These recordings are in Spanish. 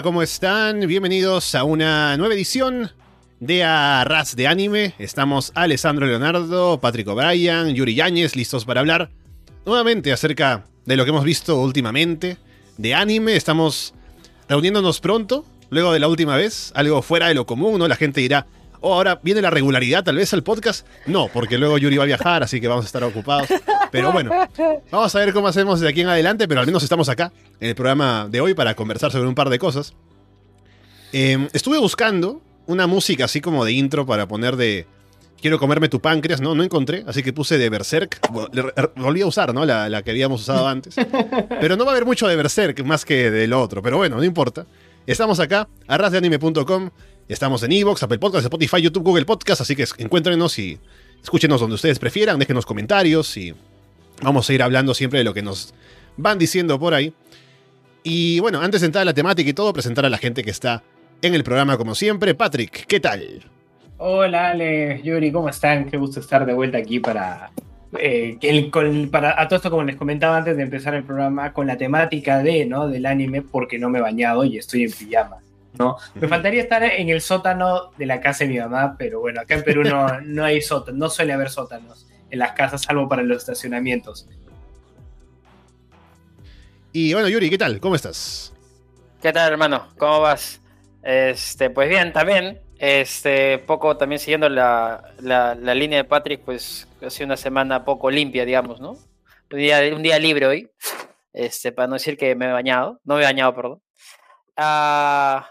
¿cómo están? Bienvenidos a una nueva edición de Arras de Anime. Estamos Alessandro Leonardo, Patrick O'Brien, Yuri Yáñez, listos para hablar nuevamente acerca de lo que hemos visto últimamente de anime. Estamos reuniéndonos pronto, luego de la última vez, algo fuera de lo común, ¿no? La gente dirá, oh, ahora viene la regularidad tal vez al podcast. No, porque luego Yuri va a viajar, así que vamos a estar ocupados. Pero bueno, vamos a ver cómo hacemos de aquí en adelante, pero al menos estamos acá en el programa de hoy para conversar sobre un par de cosas. Eh, estuve buscando una música así como de intro para poner de quiero comerme tu páncreas, ¿no? No encontré, así que puse de Berserk. Volví a usar, ¿no? La, la, que habíamos usado antes. Pero no va a haber mucho de Berserk más que del otro. Pero bueno, no importa. Estamos acá, arrasdeanime.com. Estamos en Evox, Apple Podcasts, Spotify, YouTube, Google Podcasts. Así que encuéntrenos y escúchenos donde ustedes prefieran. Déjenos comentarios y vamos a ir hablando siempre de lo que nos van diciendo por ahí. Y bueno, antes de entrar a la temática y todo, presentar a la gente que está en el programa como siempre. Patrick, ¿qué tal? Hola Ale, Yuri, ¿cómo están? Qué gusto estar de vuelta aquí para, eh, para a todo esto como les comentaba antes de empezar el programa con la temática de, ¿no? del anime porque no me he bañado y estoy en pijama. ¿No? Me faltaría estar en el sótano de la casa de mi mamá, pero bueno, acá en Perú no, no hay sótanos, no suele haber sótanos en las casas, salvo para los estacionamientos. Y bueno, Yuri, ¿qué tal? ¿Cómo estás? ¿Qué tal, hermano? ¿Cómo vas? Este, pues bien, también. Este, poco también siguiendo la, la, línea de Patrick, pues ha sido una semana poco limpia, digamos, ¿no? Un día, un día libre hoy. Este, para no decir que me he bañado. No me he bañado, perdón. Ah,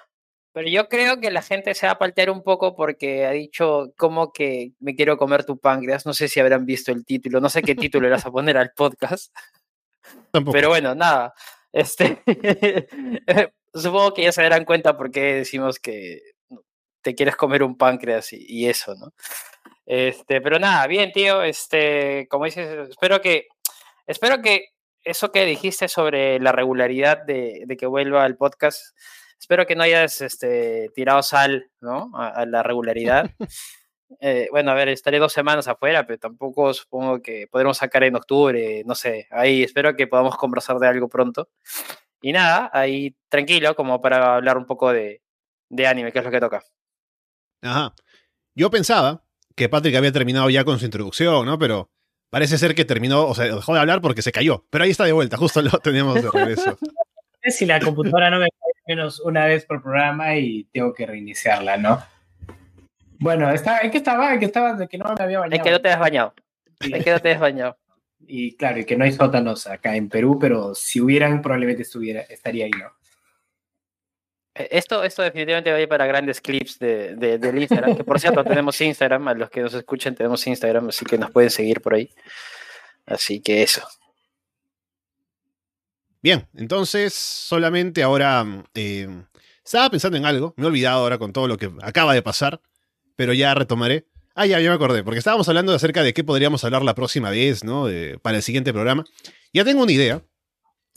pero yo creo que la gente se va a paltear un poco porque ha dicho como que me quiero comer tu páncreas. No sé si habrán visto el título. No sé qué título le vas a poner al podcast. Pero bueno, nada. Este, supongo que ya se darán cuenta por qué decimos que te quieres comer un páncreas y, eso, ¿no? Este, pero nada, bien, tío. Este, como dices, espero que, espero que eso que dijiste sobre la regularidad de, que vuelva al podcast, espero que no hayas este, tirado sal, ¿no? A, la regularidad. Eh, bueno, a ver, estaré dos semanas afuera, pero tampoco supongo que podremos sacar en octubre, no sé. Ahí espero que podamos conversar de algo pronto. Y nada, ahí tranquilo, como para hablar un poco de, anime, que es lo que toca. Ajá. Yo pensaba que Patrick había terminado ya con su introducción, ¿no? Pero parece ser que terminó, o sea, dejó de hablar porque se cayó. Pero ahí está de vuelta, justo lo tenemos de regreso. si la computadora no me menos una vez por programa y tengo que reiniciarla, ¿no? Bueno, está, ¿en qué estaba? ¿En qué estaba? De que no me había bañado. Es que no te has bañado. Es que no te has bañado. Y claro, y que no hay sótanos acá en Perú, pero si hubieran, probablemente estuviera, estaría ahí, ¿no? Eh, esto, esto definitivamente va a ir para grandes clips de, del Instagram, que por cierto tenemos Instagram, a los que nos escuchen tenemos Instagram, así que nos pueden seguir por ahí. Así que eso. Bien, entonces solamente ahora eh, estaba pensando en algo, me he olvidado ahora con todo lo que acaba de pasar, pero ya retomaré. Ah, ya, ya me acordé, porque estábamos hablando acerca de qué podríamos hablar la próxima vez, ¿no? para el siguiente programa. Ya tengo una idea.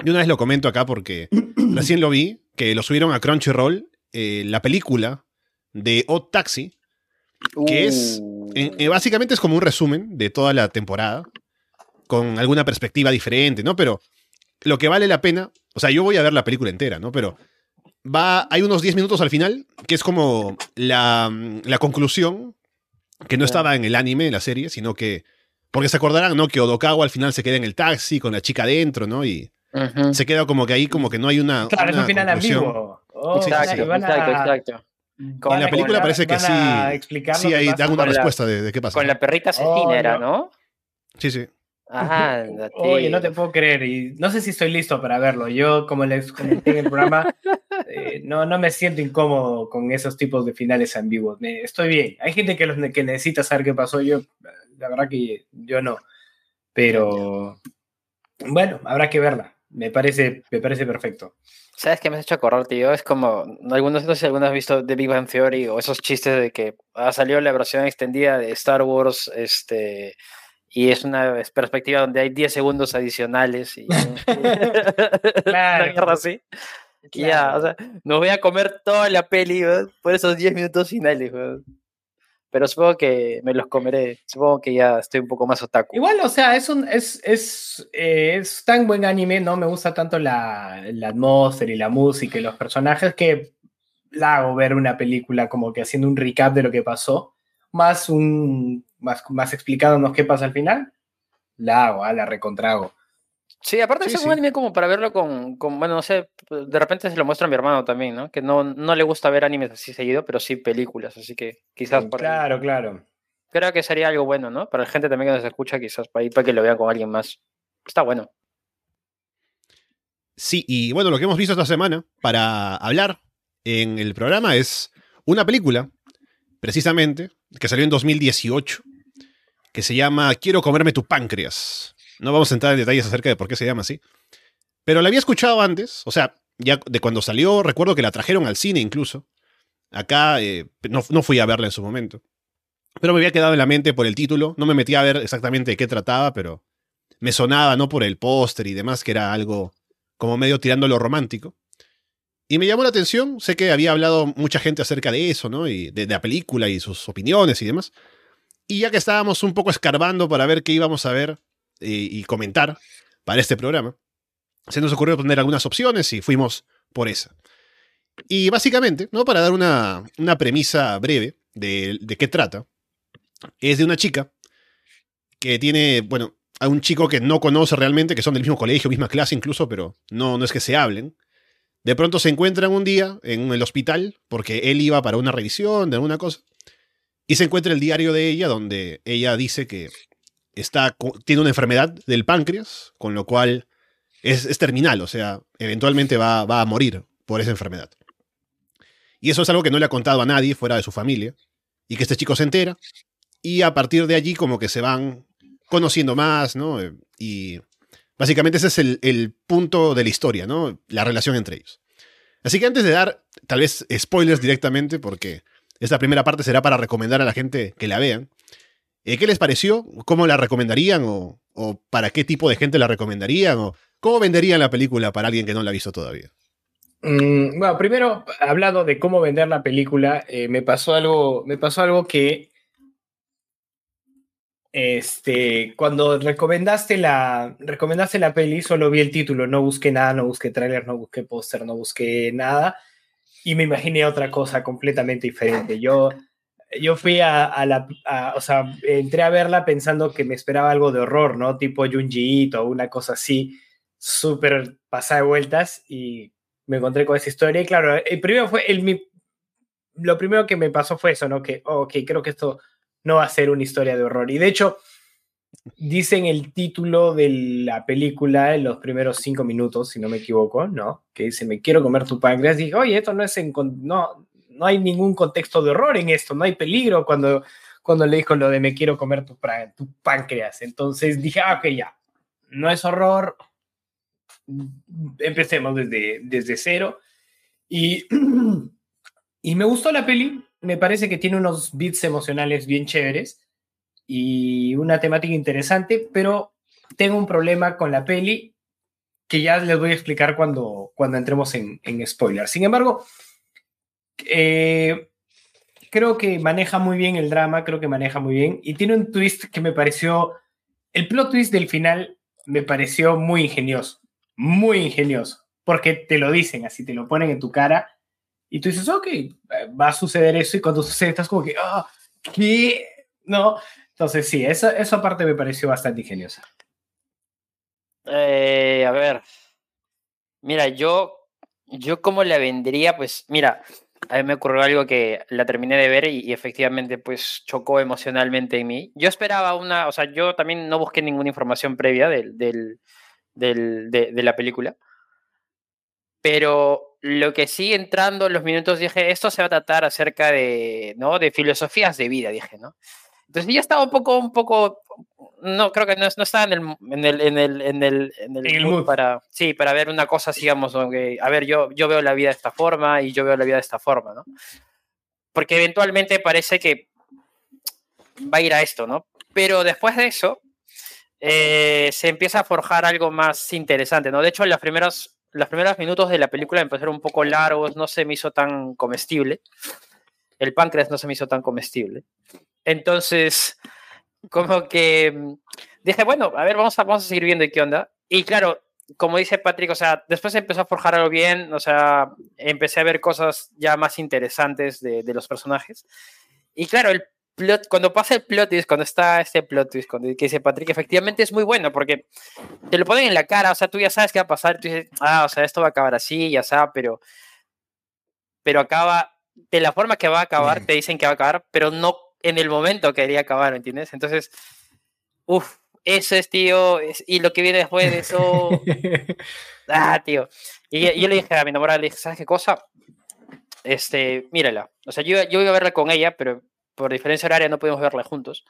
Y una vez lo comento acá porque recién lo vi, que lo subieron a Crunchyroll, eh, la película de Odd Taxi, que es, uh. eh, básicamente es como un resumen de toda la temporada, con alguna perspectiva diferente, ¿no? Pero lo que vale la pena, o sea, yo voy a ver la película entera, ¿no? Pero va, hay unos 10 minutos al final, que es como la, la conclusión que no estaba en el anime, en la serie, sino que. Porque se acordarán, ¿no? Que Odokawa al final se queda en el taxi con la chica adentro, ¿no? Y se queda como que ahí, como que no hay una. Claro, es un final ambiguo. Oh, exacto, exacto, exacto. en la película parece que sí. Sí, ahí dan una respuesta de, qué pasa. Con la perrita asesina era, ¿no? Sí, sí. Ajá, Oye, no te puedo creer. Y no sé si estoy listo para verlo. Yo, como les comenté en el programa, eh, no, no me siento incómodo con esos tipos de finales ambiguos. estoy bien. Hay gente que, los, que necesita saber qué pasó. Yo, la verdad que yo no. Pero bueno, habrá que verla. Me parece, me parece perfecto. ¿Sabes qué me has hecho acordar, tío? Es como, algunos, no sé si algunos has visto The Big Bang Theory o esos chistes de que ha salido la versión extendida de Star Wars, este, y es una perspectiva donde hay 10 segundos adicionales y claro. así. Ya, o sea, nos voy a comer toda la peli por esos 10 minutos finales. pero supongo que me los comeré. Supongo que ya estoy un poco más otaku. Igual, o sea, es un es, es, eh, es tan buen anime, ¿no? Me gusta tanto la, la atmósfera y la música y los personajes que la hago ver una película como que haciendo un recap de lo que pasó, más un más, más explicándonos qué pasa al final, la hago, ah, la recontrago. Sí, aparte Sí, es un sí. anime como para verlo con, con, bueno, no sé, de repente se lo muestra a mi hermano también, ¿no? Que no, no le gusta ver animes así seguido, pero sí películas, así que quizás por ahí. Claro, claro. Creo que sería algo bueno, ¿no? Para la gente también que nos escucha, quizás para, ahí, para que lo vean con alguien más. Está bueno. Sí, y bueno, lo que hemos visto esta semana para hablar en el programa es una película, precisamente, que salió en 2018, que se llama Quiero comerme tu páncreas. No vamos a entrar en detalles acerca de por qué se llama así. Pero la había escuchado antes, o sea, ya de cuando salió, recuerdo que la trajeron al cine incluso. Acá eh, no, no fui a verla en su momento. Pero me había quedado en la mente por el título. No me metí a ver exactamente de qué trataba, pero me sonaba, ¿no? Por el póster y demás, que era algo como medio tirando lo romántico. Y me llamó la atención, sé que había hablado mucha gente acerca de eso, ¿no? Y de, de la película y sus opiniones y demás. Y ya que estábamos un poco escarbando para ver qué íbamos a ver eh, y comentar para este programa, se nos ocurrió poner algunas opciones y fuimos por esa. Y básicamente, ¿no? Para dar una, una premisa breve de, de qué trata, es de una chica que tiene, bueno, a un chico que no conoce realmente, que son del mismo colegio, misma clase incluso, pero no, no es que se hablen. De pronto se encuentran un día en el hospital, porque él iba para una revisión de alguna cosa, y se encuentra el diario de ella, donde ella dice que está, tiene una enfermedad del páncreas, con lo cual es, es terminal, o sea, eventualmente va, va a morir por esa enfermedad. Y eso es algo que no le ha contado a nadie fuera de su familia, y que este chico se entera, y a partir de allí como que se van conociendo más, ¿no? Eh, Y básicamente ese es el, el punto de la historia, ¿no? La relación entre ellos. Así que antes de dar tal vez spoilers directamente, porque esta primera parte será para recomendar a la gente que la vean, eh, ¿qué les pareció? ¿Cómo la recomendarían? ¿O, para qué tipo de gente la recomendarían? ¿O cómo venderían la película para alguien que no la ha visto todavía? Mm, bueno, primero, hablando de cómo vender la película, eh, me pasó algo, me pasó algo que este, cuando recomendaste la, recomendaste la peli, solo vi el título, no busqué nada, no busqué tráiler, no busqué póster, no busqué nada, y me imaginé otra cosa completamente diferente. Yo, yo fui a, la, a- o sea, entré a verla pensando que me esperaba algo de horror, ¿no? Tipo Junji o una cosa así, súper pasada de vueltas, y me encontré con esa historia. Y claro, el primero fue el, mi- lo primero que me pasó fue eso, ¿no? Que, ok, creo que esto no va a ser una historia de horror. Y de hecho, dicen el título de la película en los primeros cinco minutos, si no me equivoco, ¿no? Que dice, me quiero comer tu páncreas. Dije, oye, esto no es en, no, no hay ningún contexto de horror en esto, no hay peligro cuando, cuando le dijo lo de me quiero comer tu páncreas. Entonces dije, ah, ok, ya, no es horror, empecemos desde, desde cero. Y, y me gustó la peli, me parece que tiene unos beats emocionales bien chéveres y una temática interesante, pero tengo un problema con la peli que ya les voy a explicar cuando, cuando entremos en, en spoiler. Sin embargo, eh, creo que maneja muy bien el drama, creo que maneja muy bien y tiene un twist que me pareció, el plot twist del final me pareció muy ingenioso, muy ingenioso, porque te lo dicen así, te lo ponen en tu cara y tú dices, ok, va a suceder eso y cuando sucede estás como que, ah, ¿qué? No, entonces sí, esa, esa parte me pareció bastante ingeniosa. Eh, a ver. Mira, yo, yo cómo la vendría, pues, mira, a mí me ocurrió algo que la terminé de ver y, efectivamente, pues, chocó emocionalmente en mí. Yo esperaba una, o sea, yo también no busqué ninguna información previa del, del, del- de, de la película. Pero lo que sí entrando en los minutos dije, esto se va a tratar acerca de, ¿no? De filosofías de vida, dije, ¿no? Entonces ya estaba un poco, un poco, no, creo que no, no estaba en el, en el, en el, en el, en el En el mood mood. para, sí, para ver una cosa, digamos, donde, a ver, yo, yo veo la vida de esta forma y yo veo la vida de esta forma, ¿no? Porque eventualmente parece que va a ir a esto, ¿no? Pero después de eso, eh, se empieza a forjar algo más interesante, ¿no? De hecho, las primeras, los primeros minutos de la película parecieron un poco largos, no se me hizo tan comestible. El páncreas no se me hizo tan comestible. Entonces, como que mm, dije, bueno, a ver, vamos a, vamos a seguir viendo qué onda. Y claro, como dice Patrick, o sea, después empezó a forjar algo bien, o sea, empecé a ver cosas ya más interesantes de, los personajes. Y claro, el plot, cuando pasa el plot twist, cuando está este plot twist, cuando que dice Patrick, efectivamente es muy bueno porque te lo ponen en la cara, o sea, tú ya sabes qué va a pasar, tú dices, ah, o sea, esto va a acabar así, ya sabes, pero, pero acaba, de la forma que va a acabar, te dicen que va a acabar, pero no en el momento que quería acabar, ¿me entiendes? Entonces, uff, eso es, tío, y lo que viene después de eso, ah, tío. Y, y yo le dije a mi enamorada, le dije, ¿sabes qué cosa? Este, mírala. O sea, yo, yo iba a verla con ella, pero por diferencia horaria no pudimos verla juntos.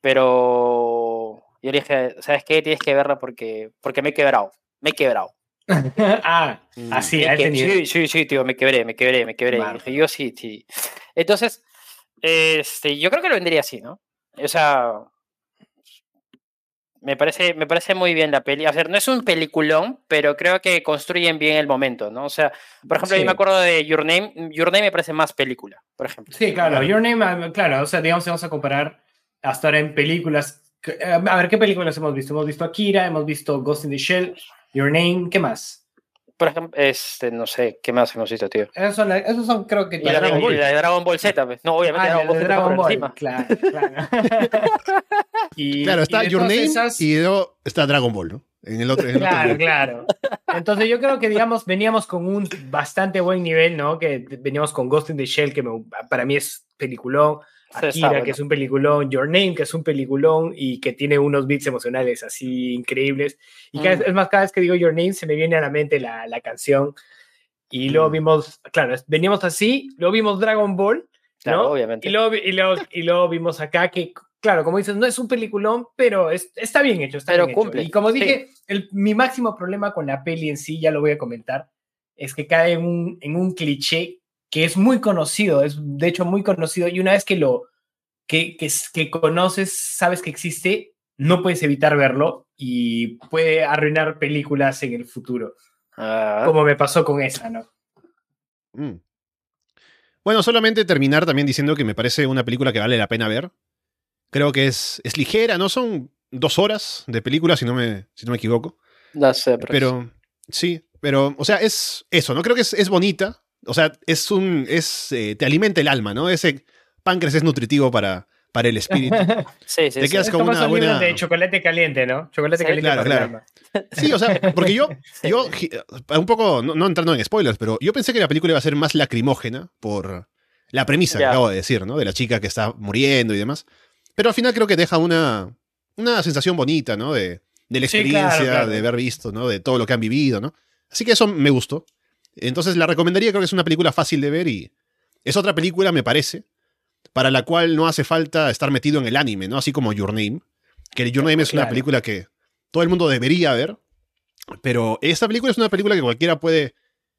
Pero yo le dije, ¿sabes qué? Tienes que verla porque, porque me he quebrado. Me he quebrado. ah, así, Es que- sí, sí, sí, tío, me quebré, me quebré, me quebré. Vale. yo sí, sí. Entonces, este, yo creo que lo vendería así, ¿no? O sea, me parece, me parece muy bien la peli. O sea, no es un peliculón, pero creo que construyen bien el momento, ¿no? O sea, por ejemplo, yo Sí. me acuerdo de Your Name. Your Name me parece más película, por ejemplo. Sí, claro, Your Name, ah, claro, o sea, digamos, vamos a comparar hasta ahora en películas. eh, A ver, ¿qué películas hemos visto? Hemos visto Akira, hemos visto Ghost in the Shell, Your Name, ¿qué más? Por ejemplo, este, no sé, ¿qué más hemos visto, tío? Esos son, la- esos son creo que... Y la, Dragon y Ball. la de Dragon Ball Z, pues. No, obviamente Ah, Dragon Ball de Z Dragon Ball, encima. claro, claro. y, Claro, está Your Name esas- y luego está Dragon Ball, ¿no? En el otro. en el Claro, claro. Entonces yo creo que, digamos, veníamos con un bastante buen nivel, ¿no? Que veníamos con Ghost in the Shell, que me- para mí es peliculón, Sí, está Akira, bueno. que es un peliculón, Your Name, que es un peliculón y que tiene unos beats emocionales así increíbles. Y cada Mm. vez- es más, cada vez que digo Your Name se me viene a la mente la, la canción. Y luego Mm. vimos, claro, veníamos así, luego vimos Dragon Ball, Claro, ¿no? obviamente. Y luego, y, luego, y luego vimos acá que, claro, como dices, no es un peliculón, pero es- está bien hecho. Está Pero bien hecho. cumple, Y como sí. dije, el- mi máximo problema con la peli en sí, ya lo voy a comentar, es que cae en un, en un cliché que es muy conocido, es de hecho muy conocido, y una vez que lo que, que, que conoces, sabes que existe, no puedes evitar verlo y puede arruinar películas en el futuro, Ah, como me pasó con esa, ¿no? Mm. Bueno, solamente terminar también diciendo que me parece una película que vale la pena ver. Creo que es, es ligera, ¿no? Son dos horas de película, si no me, si no me equivoco. no sé, pero, Pero sí, pero, o sea, es eso, ¿no? Creo que es, es bonita. O sea, es un. Es, eh, te alimenta el alma, ¿no? Ese páncreas es nutritivo para, para el espíritu. sí, sí, te sí. quedas Es con una buena- de chocolate caliente, ¿no? Chocolate Sí, caliente claro, para el claro. alma. Sí, o sea, porque yo, Sí. yo gi- un poco, no, no entrando en spoilers, pero yo pensé que la película iba a ser más lacrimógena por la premisa que acabo de decir, ¿no? De la chica que está muriendo y demás. Pero al final creo que deja una, una sensación bonita, ¿no? De, de la Sí, experiencia, claro, claro. de haber visto, ¿no? De todo lo que han vivido, ¿no? Así que eso me gustó. Entonces la recomendaría, creo que es una película fácil de ver y es otra película, me parece, para la cual no hace falta estar metido en el anime, ¿no? Así como Your Name, que Your Name es una película que todo el mundo debería ver, pero esta película es una película que cualquiera puede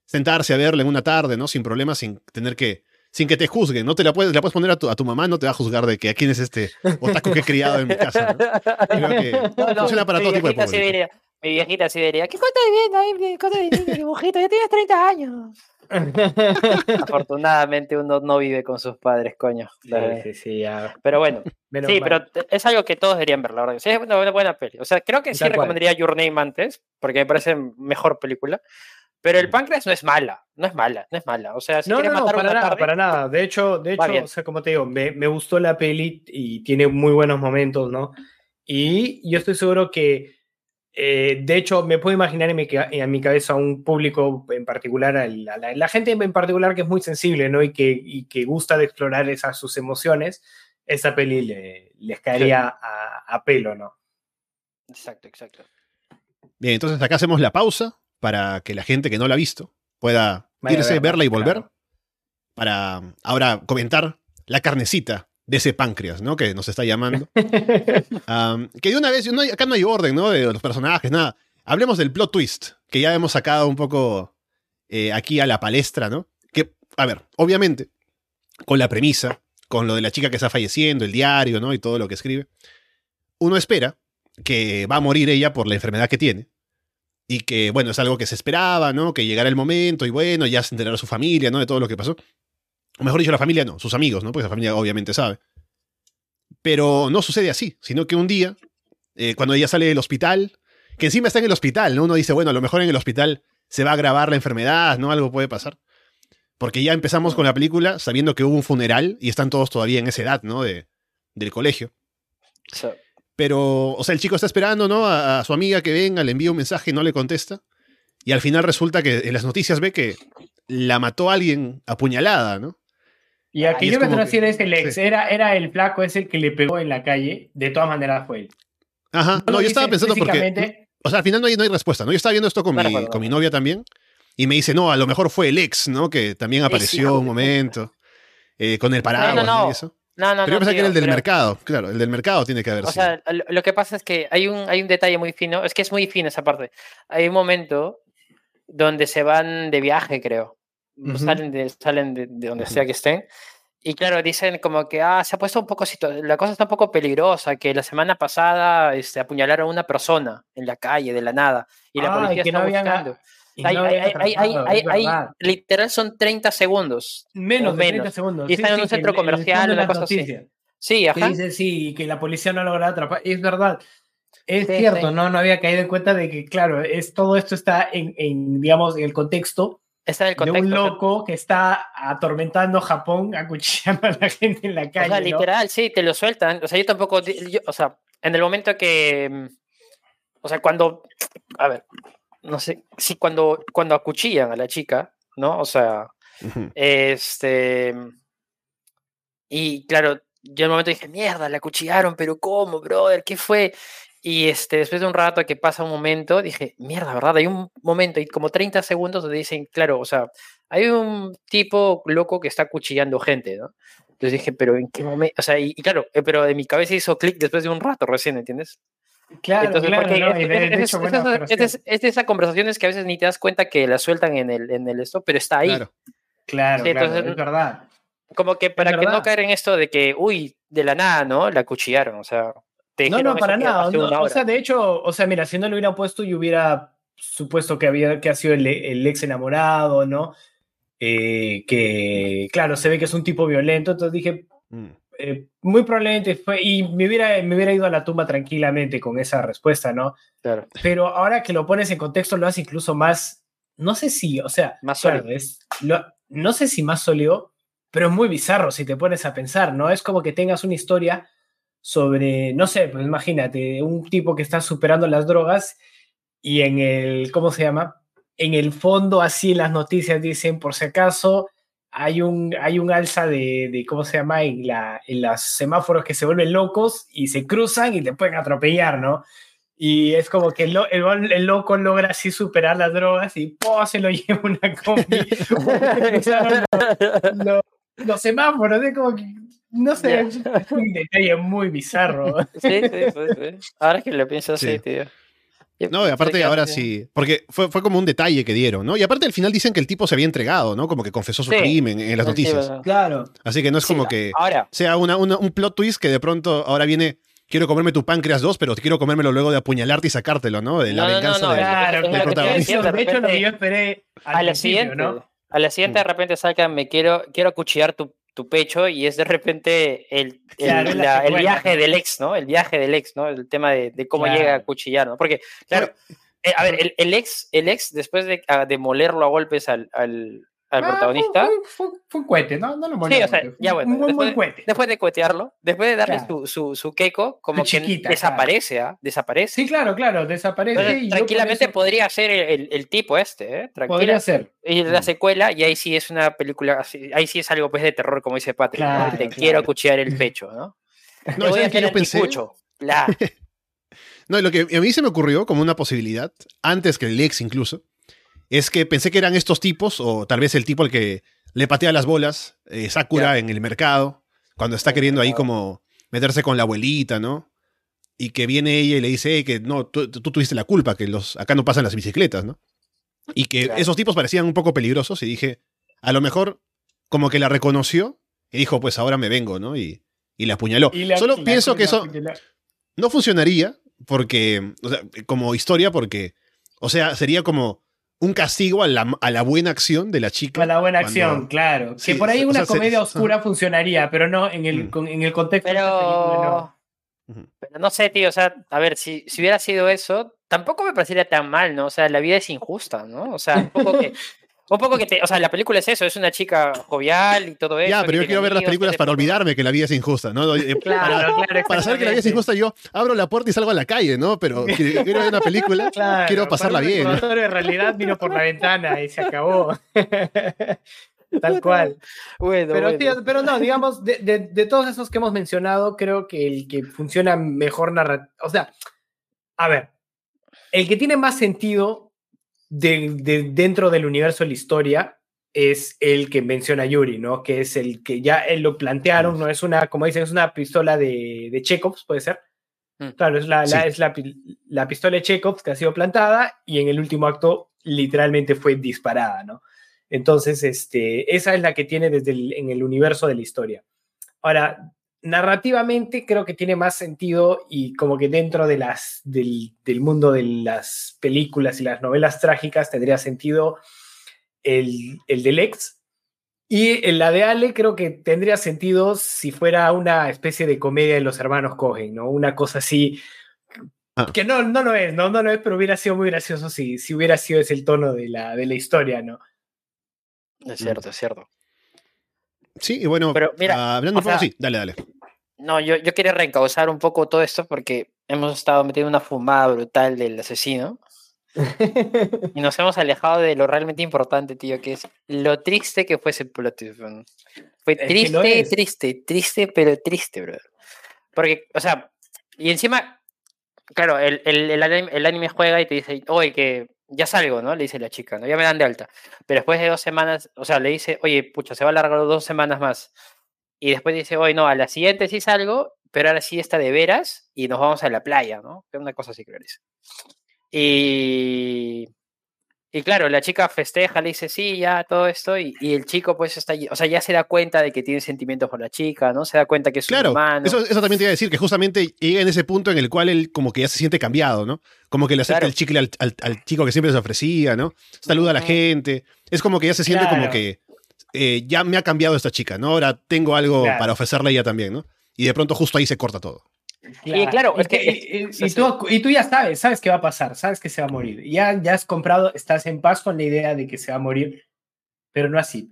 sentarse a verla en una tarde, ¿no? Sin problemas, sin tener que sin que te juzguen, no te la puedes, la puedes poner a tu, a tu mamá, no te va a juzgar de que a quién es este otaku que he criado en mi casa. ¿no? Creo que No, no, funciona para todo tipo de público. Mi viejita sí diría, ¿qué cosa estás viendo ahí? ¿Cosa de dibujito? Ya tienes 30 años. Afortunadamente uno no vive con sus padres, coño. Sí, sí, sí, ya. Pero bueno, Menos sí, mal. pero es algo que todos deberían ver, la verdad. Sí, es una buena, peli. O sea, creo que sí Tal cual. recomendaría Your Name antes, porque me parece mejor película. Pero el páncreas no es mala, no es mala, no es mala. O sea, si no, no, no, matar para una nada, tarde, para nada. De hecho, de hecho, o sea, como te digo, me, me gustó la peli y tiene muy buenos momentos, ¿no? Y yo estoy seguro que, eh, de hecho, me puedo imaginar en mi, en mi cabeza a un público en particular, a la, la- la gente en particular que es muy sensible, ¿no? Y que, y que gusta de explorar esas sus emociones, esa peli le- les caería a, a pelo, ¿no? Exacto, exacto. Bien, entonces acá hacemos la pausa para que la gente que no la ha visto pueda Vaya irse, verla, verla y volver. claro. Para ahora comentar la carnecita de ese páncreas, ¿no? Que nos está llamando. Am, que de una vez, no hay- acá no hay orden, ¿no? De los personajes, nada. Hablemos del plot twist, que ya hemos sacado un poco eh, aquí a la palestra, ¿no? Que, a ver, obviamente, con la premisa, con lo de la chica que está falleciendo, el diario, ¿no? Y todo lo que escribe, uno espera que va a morir ella por la enfermedad que tiene. Y que, bueno, es algo que se esperaba, ¿no? Que llegara el momento y bueno, ya se enterará su familia, ¿no? De todo lo que pasó. O mejor dicho, la familia no, sus amigos, ¿no? Porque la familia obviamente sabe. Pero no sucede así, sino que un día, eh, cuando ella sale del hospital, que encima está en el hospital, ¿no? Uno dice, bueno, a lo mejor en el hospital se va a agravar la enfermedad, ¿no? Algo puede pasar. Porque ya empezamos con la película sabiendo que hubo un funeral y están todos todavía en esa edad, ¿no? De, del colegio. Pero, o sea, el chico está esperando, ¿no? A, a su amiga que venga, le envía un mensaje no le contesta. Y al final resulta que en las noticias ve que la mató alguien apuñalada, ¿no? Y a que Y es yo me refiero que- es el ex, sí. era, era el flaco ese que le pegó en la calle, de todas maneras fue él. Ajá. No, yo estaba pensando porque. O sea, al final no hay, no hay respuesta, ¿no? Yo estaba viendo esto con, mi, con mi novia también. Y me dice, no, a lo mejor fue el ex, ¿no? Que también apareció sí. un momento. eh, con el paraguas, no, ¿no? no. Y eso. No, no, Pero yo pensaba que era el del pero- mercado. Claro, el del mercado tiene que haber O sido. sea, lo, lo que pasa es que hay un, hay un detalle muy fino, es que es muy fino esa parte. Hay un momento donde se van de viaje, creo. Ujú. Salen, de, salen de, de donde sea que estén. Y claro, dicen como que ah, se ha puesto un poco, la cosa está un poco peligrosa, que la semana pasada este, apuñalaron a una persona en la calle de la nada y la Ay, policía que está no buscando. y Hay, no hay- hay- literal son 30 segundos. menos o de 30 menos. segundos. Y están en un que centro el- el comercial, de una cosa así. Sí, Que ajá. dice sí, que la policía no logra atrapar. Es verdad. Es Sí, cierto, sí. no, no había caído en cuenta de que, claro, es, todo esto está en, en, digamos, en el contexto, Está en el de un loco que está atormentando Japón, acuchillando a la gente en la calle. O sea, ¿no? literal, sí, te lo sueltan. O sea, yo tampoco. yo- o sea, en el momento que. O sea, cuando. A ver. No sé. Sí, cuando, cuando acuchillan a la chica, ¿no? O sea. Este. Y claro, yo en el momento dije, mierda, la acuchillaron, pero ¿cómo, brother? ¿Qué fue? Y este, después de un rato que pasa un momento, dije, mierda, ¿verdad? Hay un momento, y como 30 segundos donde dicen, claro, o sea, hay un tipo loco que está acuchillando gente, ¿no? Entonces dije, pero ¿en qué momento? O sea, y, y claro, eh, pero de mi cabeza hizo clic después de un rato recién, ¿entiendes? Claro, Entonces, claro, porque no, es, y de- es- de hecho, es buena esa- es es- es de esas conversaciones que a veces ni te das cuenta que la sueltan en el, en el esto, pero está ahí. Claro. Claro, Sí, claro, entonces- es verdad. Como que para que no caer en esto de que, uy, de la nada, ¿no? La cuchillaron, o sea. Te No, no, para nada. no, una o sea, de hecho, o sea, mira, si no lo hubieran puesto, yo hubiera supuesto que había que ha sido el, el ex enamorado, ¿no? Eh, que, claro, se ve que es un tipo violento, entonces dije, Mm. eh, muy probablemente fue, y me hubiera, me hubiera ido a la tumba tranquilamente con esa respuesta, ¿no? Claro. Pero ahora que lo pones en contexto, lo hace incluso más, no sé si, o sea, Más claro, sólido. es, lo- no sé si más sólido, pero es muy bizarro si te pones a pensar, ¿no? Es como que tengas una historia sobre, no sé, pues imagínate, un tipo que está superando las drogas y en el, ¿cómo se llama? En el fondo, así las noticias dicen, por si acaso, hay un, hay un alza de, de, ¿cómo se llama? En, la, en los semáforos que se vuelven locos y se cruzan y te pueden atropellar, ¿no? Y es como que el, lo- el, el loco logra así superar las drogas y ¡po! se lo lleva una combi. los, semáforos, es como que, no sé, es un detalle muy bizarro. Sí, sí, pues, sí. Ahora que lo pienso así, Sí. tío. No, y aparte ahora sí. Porque fue, fue como un detalle que dieron, ¿no? Y aparte al final dicen que el tipo se había entregado, ¿no? Como que confesó su Sí. crimen en las Sí, noticias. Claro. Así que no es Sí, como que Ahora, sea una, una- un plot twist que de pronto ahora viene. Quiero comerme tu páncreas 2, pero quiero comérmelo luego de apuñalarte y sacártelo, ¿no? De la No, no, no, venganza no, del- Claro, claro. protagonista. de De hecho, lo que repente- yo esperé al a la siguiente, ¿no? A la siguiente de Mm. repente salgan, me quiero, quiero acuchillar tu, tu pecho y es de repente el, el, Claro, la viaje del ex, ¿no? El viaje del ex, ¿no? El tema de, de cómo Claro. llega a acuchillar, ¿no? Porque, claro, eh, a ver, el, el ex, el ex, después de, ah, de molerlo a golpes al, al, al Ah, protagonista, Fue, fue- fue un cohete, ¿no? No lo Sí, molé, o sea, fue ya bueno, Un después, buen cohete. después de coetearlo, después de darle Claro. su, su, su queco, como Su que chiquita, desaparece, ¿ah? Desaparece. Sí, claro, claro, desaparece. Entonces, y tranquilamente eso podría ser el, el- el tipo este, ¿eh? Tranquila. podría ser. Y la Mm. secuela, y ahí sí es una película, ahí sí es algo pues de terror, como dice Patrick. ¿no? Claro, Te claro. quiero acuchillar el pecho, ¿no? No, voy a ¿saben qué hacer yo pensé? No, lo que a mí se me ocurrió como una posibilidad, antes que el ex incluso, es que pensé que eran estos tipos, o tal vez el tipo al que le patea las bolas, eh, Sakura en el mercado, cuando está queriendo ahí como meterse con la abuelita, ¿no? Y que viene ella y le dice "Hey, que no, tú, tú tuviste la culpa, que los acá no pasan las bicicletas, ¿no? Y que esos tipos parecían un poco peligrosos y dije, a lo mejor como que la reconoció y dijo, pues ahora me vengo, ¿no? Y, y la apuñaló. Y la- Solo la- pienso que eso no funcionaría porque, o sea, como historia, porque, o sea, sería como un castigo a la, a la buena acción de la chica. A la buena cuando- acción, claro. Sí, que por ahí o una sea, comedia oscura funcionaría, pero no en el, Mm. con- en el contexto de esta película, no. Pero no sé, tío, o sea, a ver, si, si hubiera sido eso, tampoco me parecería tan mal, ¿no? O sea, la vida es injusta, ¿no? O sea, un poco que, un poco que te, o sea, la película es eso, es una chica jovial y todo eso. Ya, pero yo quiero ver las películas para olvidarme que la vida es injusta, ¿no? Eh, Claro, para, claro, para saber que la vida es injusta, yo abro la puerta y salgo a la calle, ¿no? Pero quiero ver una película, Claro, quiero pasarla bien. de realidad miro por la ventana y se acabó. Tal cual. Bueno, Pero, bueno. tío, pero no, digamos, de, de- de todos esos que hemos mencionado, creo que el que funciona mejor narrativa. O sea, a ver, el que tiene más sentido de, de- dentro del universo de la historia es el que menciona Yuri, ¿no? Que es el que ya él lo plantearon, ¿no? Es una, como dicen, es una pistola de, de Chekhov, puede ser. Mm. Claro, es, la, es la, la pistola de Chekhov que ha sido plantada y en el último acto literalmente fue disparada, ¿no? Entonces, este, esa es la que tiene desde el, en el universo de la historia. Ahora, narrativamente creo que tiene más sentido y como que dentro de las, del, del mundo de las películas y las novelas trágicas tendría sentido el, el del ex. Y en la de Ale creo que tendría sentido si fuera una especie de comedia de los hermanos Cohen, ¿no? Una cosa así. Ah. Que no, no lo es, no, no lo es, pero hubiera sido muy gracioso si, si hubiera sido ese el tono de la, de la historia, ¿no? Es cierto, es cierto. Sí, y bueno, Pero mira, ah, hablando un poco, sea- sí, dale, dale. No, yo, yo quería reencauzar un poco todo esto porque hemos estado metiendo una fumada brutal del asesino y nos hemos alejado de lo realmente importante, tío, que es lo triste que fue ese plot. Fue Es que lo triste, triste, triste, pero triste, brother. Porque, o sea, y encima, claro, el, el, el anime, el anime juega y te dice, oye, que ya salgo, ¿no? Le dice la chica, ¿no? Ya me dan de alta. Pero después de dos semanas, o sea, le dice, oye, pucha, se va a alargar dos semanas más. Y después dice, oye, no, a la siguiente sí salgo, pero ahora sí está de veras y nos vamos a la playa, ¿no? Que es una cosa así, creo que dice. Y, y claro, la chica festeja, le dice, sí, ya, todo esto, y, y el chico pues está, allí- o sea, ya se da cuenta de que tiene sentimientos por la chica, ¿no? Se da cuenta que es un Claro, humano. eso, eso también te iba a decir, que justamente llega en ese punto en el cual él como que ya se siente cambiado, ¿no? Como que le acerca Claro. el chicle al, al- al chico que siempre les ofrecía, ¿no? Saluda a la gente. Es como que ya se siente como Claro. que eh, ya me ha cambiado esta chica, ¿no? Ahora tengo algo Claro. para ofrecerle a ella también, ¿no? Y de pronto justo ahí se corta todo. Y claro, y, es que- y- y- es- y tú, y tú ya sabes, sabes qué va a pasar, sabes que se va a morir. Ya, ya has comprado, estás en paz con la idea de que se va a morir, pero no así.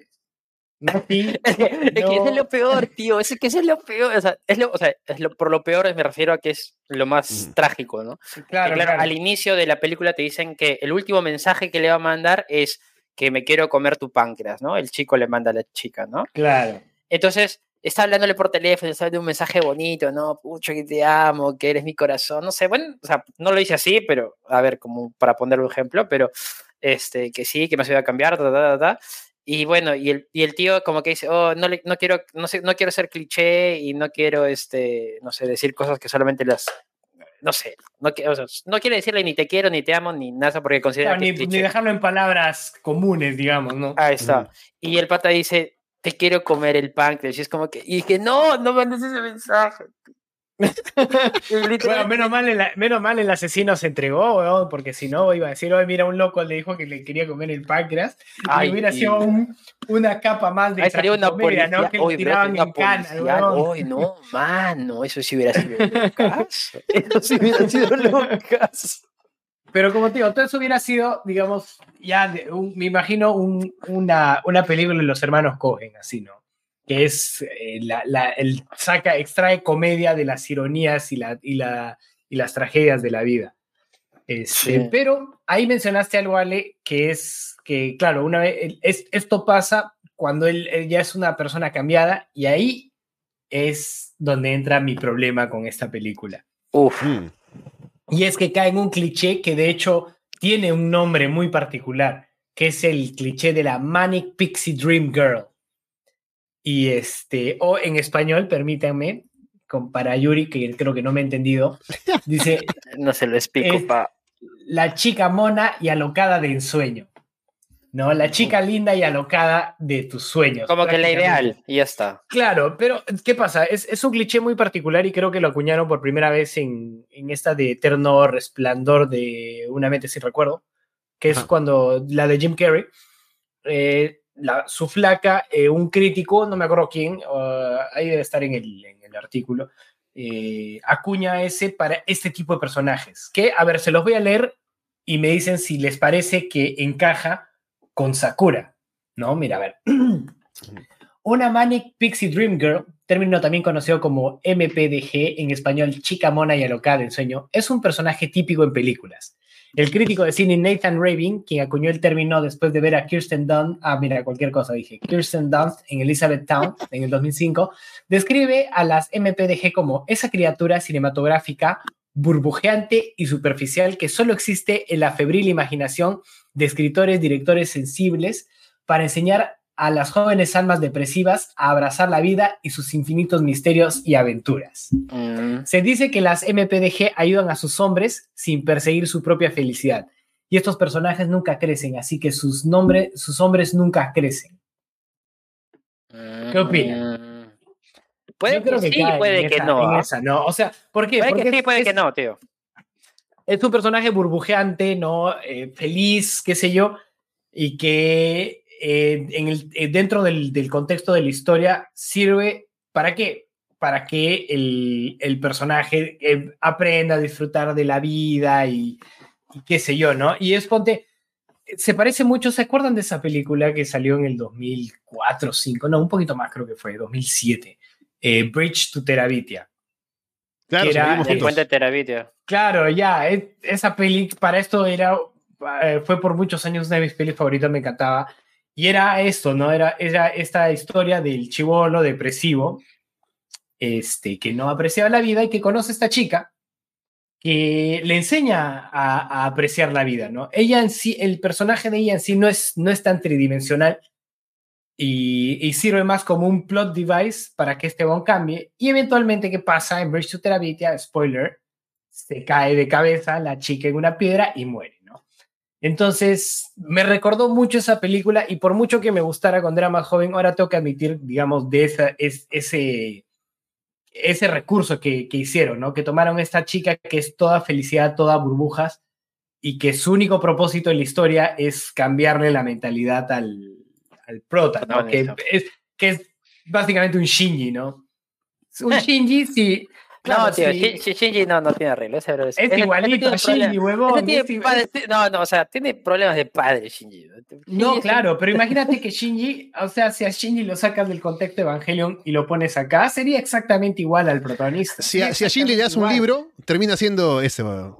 No así. Es que, es que eso es No. lo peor, tío. Es que eso es lo peor. O sea, es lo, o sea, es lo, por lo peor me refiero a que es lo más trágico, ¿no? Que, Claro, claro, claro. al inicio de la película te dicen que el último mensaje que le va a mandar es que me quiero comer tu páncreas, ¿no? El chico le manda a la chica, ¿no? Claro. Entonces, está hablándole por teléfono, está de un mensaje bonito, ¿no? Pucho, que te amo, que eres mi corazón, no sé, bueno, o sea, no lo dice así, pero, a ver, como para poner un ejemplo, pero, este, que sí, que me ido a cambiar, ta, ta, ta, ta. Y bueno, y el, y el tío como que dice, oh, no, le- no quiero, no sé, no quiero ser cliché y no quiero, este, no sé, decir cosas que solamente las, no sé, no, o sea, no quiere decirle ni te quiero, ni te amo, ni nada, porque considera Claro, que ni, es ni dejarlo en palabras comunes, digamos, ¿no? Ahí está. Y el pata dice, te quiero comer el páncreas. Y es como que, y dije, no, no mandes ese mensaje. Bueno, menos mal, el, menos mal el asesino se entregó, weón, porque si no iba a decir, oye, mira, un loco le dijo que le quería comer el páncreas. Ay, y hubiera y- sido un- una capa más de Ahí salió una policía. ¿no? Que pero tiraban en cana. Oye, no, mano, eso sí hubiera sido locazo. Eso sí hubiera sido locazo. Pero como te digo, todo eso hubiera sido, digamos, ya, de un- me imagino un- una, una película de los hermanos Cohen, así, ¿no? Que es, eh, la, la- el, saca, extrae comedia de las ironías y, la, y, la, y las tragedias de la vida. Este, Sí. Pero ahí mencionaste algo, Ale, que es que, claro, una vez, es, esto pasa cuando él, él ya es una persona cambiada y ahí es donde entra mi problema con esta película. Uf, Mm. Y es que cae en un cliché que de hecho tiene un nombre muy particular, que es el cliché de la Manic Pixie Dream Girl. Y este, o en español, permítanme, con, para Yuri, que creo que no me ha entendido, dice no se lo explico, Es- pa. la chica mona y alocada de ensueño. ¿No? La chica linda y alocada de tus sueños. Como que la ideal, y ya está. Claro, pero ¿qué pasa? Es, es un cliché muy particular y creo que lo acuñaron por primera vez en, en esta de eterno resplandor de Una mente sin recuerdo, que es cuando la de Jim Carrey, eh, la, su flaca, eh, un crítico, no me acuerdo quién, ahí debe estar en el, en el artículo, eh, acuña ese para este tipo de personajes. Que, a ver, se los voy a leer y me dicen si les parece que encaja con Sakura. No, mira, a ver. Una Manic Pixie Dream Girl, término también conocido como MPDG, en español chica mona y alocada del sueño, es un personaje típico en películas. El crítico de cine Nathan Rabin, quien acuñó el término después de ver a Kirsten Dunst, ah, mira, cualquier cosa dije, Kirsten Dunst en Elizabeth Town en el 2005, describe a las MPDG como esa criatura cinematográfica burbujeante y superficial que solo existe en la febril imaginación de escritores, directores sensibles para enseñar a las jóvenes almas depresivas a abrazar la vida y sus infinitos misterios y aventuras. Mm, Se dice que las MPDG ayudan a sus hombres sin perseguir su propia felicidad. Y estos personajes nunca crecen, así que sus, nombres, sus hombres nunca crecen. ¿Qué opina? mm. Puede Yo creo que, sí, puede que esa- no. ¿ah? esa, ¿no? O sea, ¿por qué? Puede Porque que sí, puede es- que no, tío. es un personaje burbujeante, ¿no? Eh, feliz, qué sé yo, y que eh, en el, eh, dentro del, del contexto de la historia sirve para qué? Para que el, el personaje eh, aprenda a disfrutar de la vida y, y qué sé yo, ¿no? Y es ponte, se parece mucho, ¿se acuerdan de esa película que salió en el 2004, 2005? No, un poquito más creo que fue, 2007. eh, Bridge to Terabitia. Claro, era el puente Terabitia. Claro, ya, es- esa peli, para esto era, fue por muchos años una de mis pelis favoritas, me encantaba. Y era esto, ¿no? Era, era esta historia del chivolo depresivo, este, que no apreciaba la vida y que conoce a esta chica que le enseña a, apreciar la vida, ¿no? Ella en sí, el personaje de ella en sí no es, no es tan tridimensional y, sirve más como un plot device para que este bon cambie. Y eventualmente, ¿qué pasa? En Bridge to Terabitia, spoiler, se cae de cabeza la chica en una piedra y muere. Entonces, me recordó mucho esa película y por mucho que me gustara cuando era más joven, ahora tengo que admitir, digamos, de esa, es, ese, ese recurso que, que hicieron, ¿no? Que tomaron esta chica que es toda felicidad, toda burbujas y que su único propósito en la historia es cambiarle la mentalidad al, al prota, ¿no? Que es, que es básicamente un Shinji, ¿no? Un Shinji, sí. Claro, no, tío, sí. Shin- Shin- Shinji no, no tiene arreglo. Ese, bro, Es ese- ese igualito a Shinji, huevón. tiene es padre- no, no, o sea, tiene problemas de padre, Shinji. Shinji No, es claro, pero imagínate que Shinji, o sea, si a Shinji lo sacas del contexto Evangelion y lo pones acá, sería exactamente igual al protagonista. Si a, Sería si a Shinji le das un libro, termina siendo ese. weón.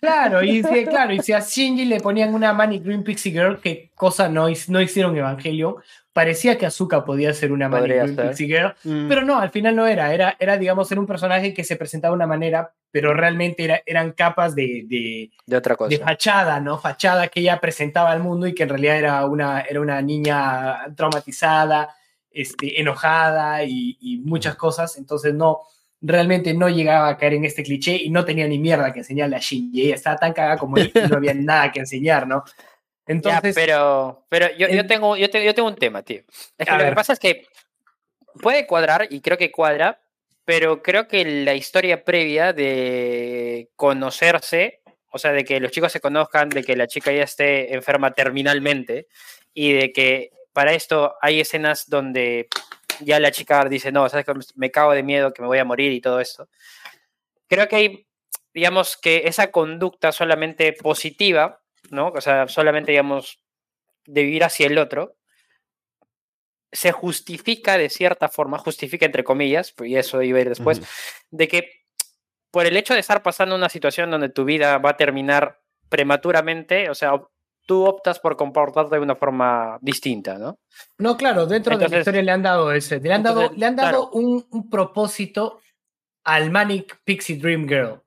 Claro, y si, claro, y si a Shinji le ponían una Manic Green Pixie Girl, que cosa no, no hicieron Evangelion, parecía que Azuka podía ser una Manic. Pixie Girl, Mm. pero no, al final no era, era, era digamos, era un personaje que se presentaba de una manera, pero realmente era, eran capas de, de, de otra cosa. de fachada, ¿no? Fachada que ella presentaba al mundo y que en realidad era una, era una niña traumatizada, este, enojada y, y muchas cosas. Entonces no, realmente no llegaba a caer en este cliché y no tenía ni mierda que enseñarle a Shinji. Ella estaba tan cagada como él y no había nada que enseñar, ¿no? Ya, Entonces, pero, pero yo, yo el- tengo, yo, tengo, yo tengo un tema, tío. Es que lo que ver. pasa es que puede cuadrar, y creo que cuadra, pero creo que la historia previa de conocerse, o sea, de que los chicos se conozcan, de que la chica ya esté enferma terminalmente, y de que para esto hay escenas donde ya la chica dice, no, sabes que me cago de miedo, que me voy a morir y todo esto. Creo que hay, digamos, que esa conducta solamente positiva, ¿no? O sea, solamente, digamos, de vivir hacia el otro, se justifica de cierta forma, justifica entre comillas, pues, y eso iba a ir después, de que por el hecho de estar pasando una situación donde tu vida va a terminar prematuramente, o sea, tú optas por comportarte de una forma distinta, ¿no? no, claro, dentro de la historia le han dado ese, le han dado, le han dado claro. un, un propósito al Manic Pixie Dream Girl,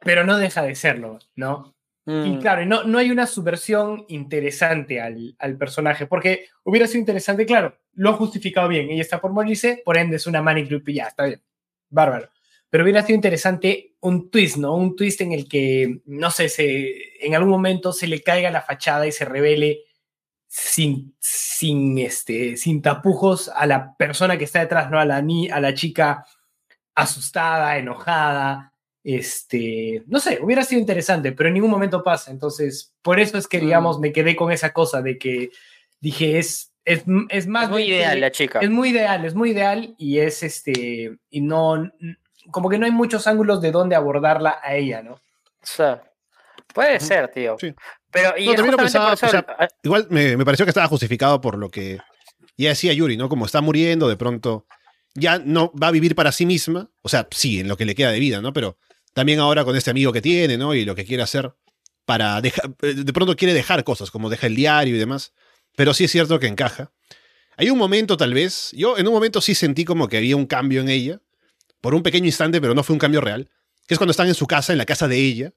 pero no deja de serlo, ¿no? Y Mm, claro, no, no hay una subversión interesante al, al personaje, porque hubiera sido interesante, claro, lo han justificado bien, ella está por morirse, por ende es una Manic Group y ya, está bien, bárbaro. Pero hubiera sido interesante un twist, ¿no? Un twist en el que, no sé, se, en algún momento se le caiga la fachada y se revele sin, sin, este, sin tapujos a la persona que está detrás, ¿no? A la, ni, a la chica asustada, enojada, este, no sé, hubiera sido interesante, pero en ningún momento pasa. Entonces, por eso es que, digamos, me quedé con esa cosa de que dije, es, es, es más... Es muy ideal la chica. Es muy ideal, es muy ideal y es este, y no, como que no hay muchos ángulos de dónde abordarla a ella, ¿no? O sea, puede ser, tío. Sí. Pero, y No, pensaba, eso- o sea, Igual me, me pareció que estaba justificado por lo que ya decía Yuri, ¿no? Como está muriendo, de pronto ya no va a vivir para sí misma. O sea, sí, en lo que le queda de vida, ¿no? Pero también ahora con este amigo que tiene, ¿no? Y lo que quiere hacer para dejar. De pronto quiere dejar cosas, como deja el diario y demás. Pero sí es cierto que encaja. Hay un momento, tal vez. Yo en un momento sí sentí como que había un cambio en ella. Por un pequeño instante, pero no fue un cambio real. Que es cuando están en su casa, en la casa de ella.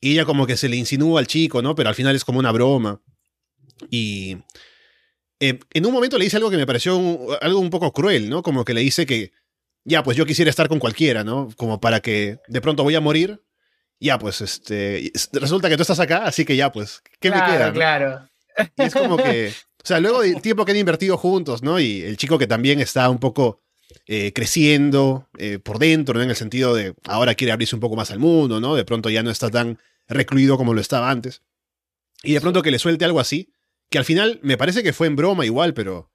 Y ella como que se le insinúa al chico, ¿no? Pero al final es como una broma. Y eh, en un momento le dice algo que me pareció algo un poco cruel, ¿no? Como que le dice que, ya, pues yo quisiera estar con cualquiera, ¿no? Como para que de pronto voy a morir. Ya, pues, este, resulta que tú estás acá, así que ya, pues, ¿qué claro, me queda? no? Claro. Y es como que, o sea, luego del tiempo que han invertido juntos, ¿no? Y el chico que también está un poco eh, creciendo eh, por dentro, ¿no? En el sentido de ahora quiere abrirse un poco más al mundo, ¿no? De pronto ya no está tan recluido como lo estaba antes. Y de pronto que le suelte algo así, que al final me parece que fue en broma igual, pero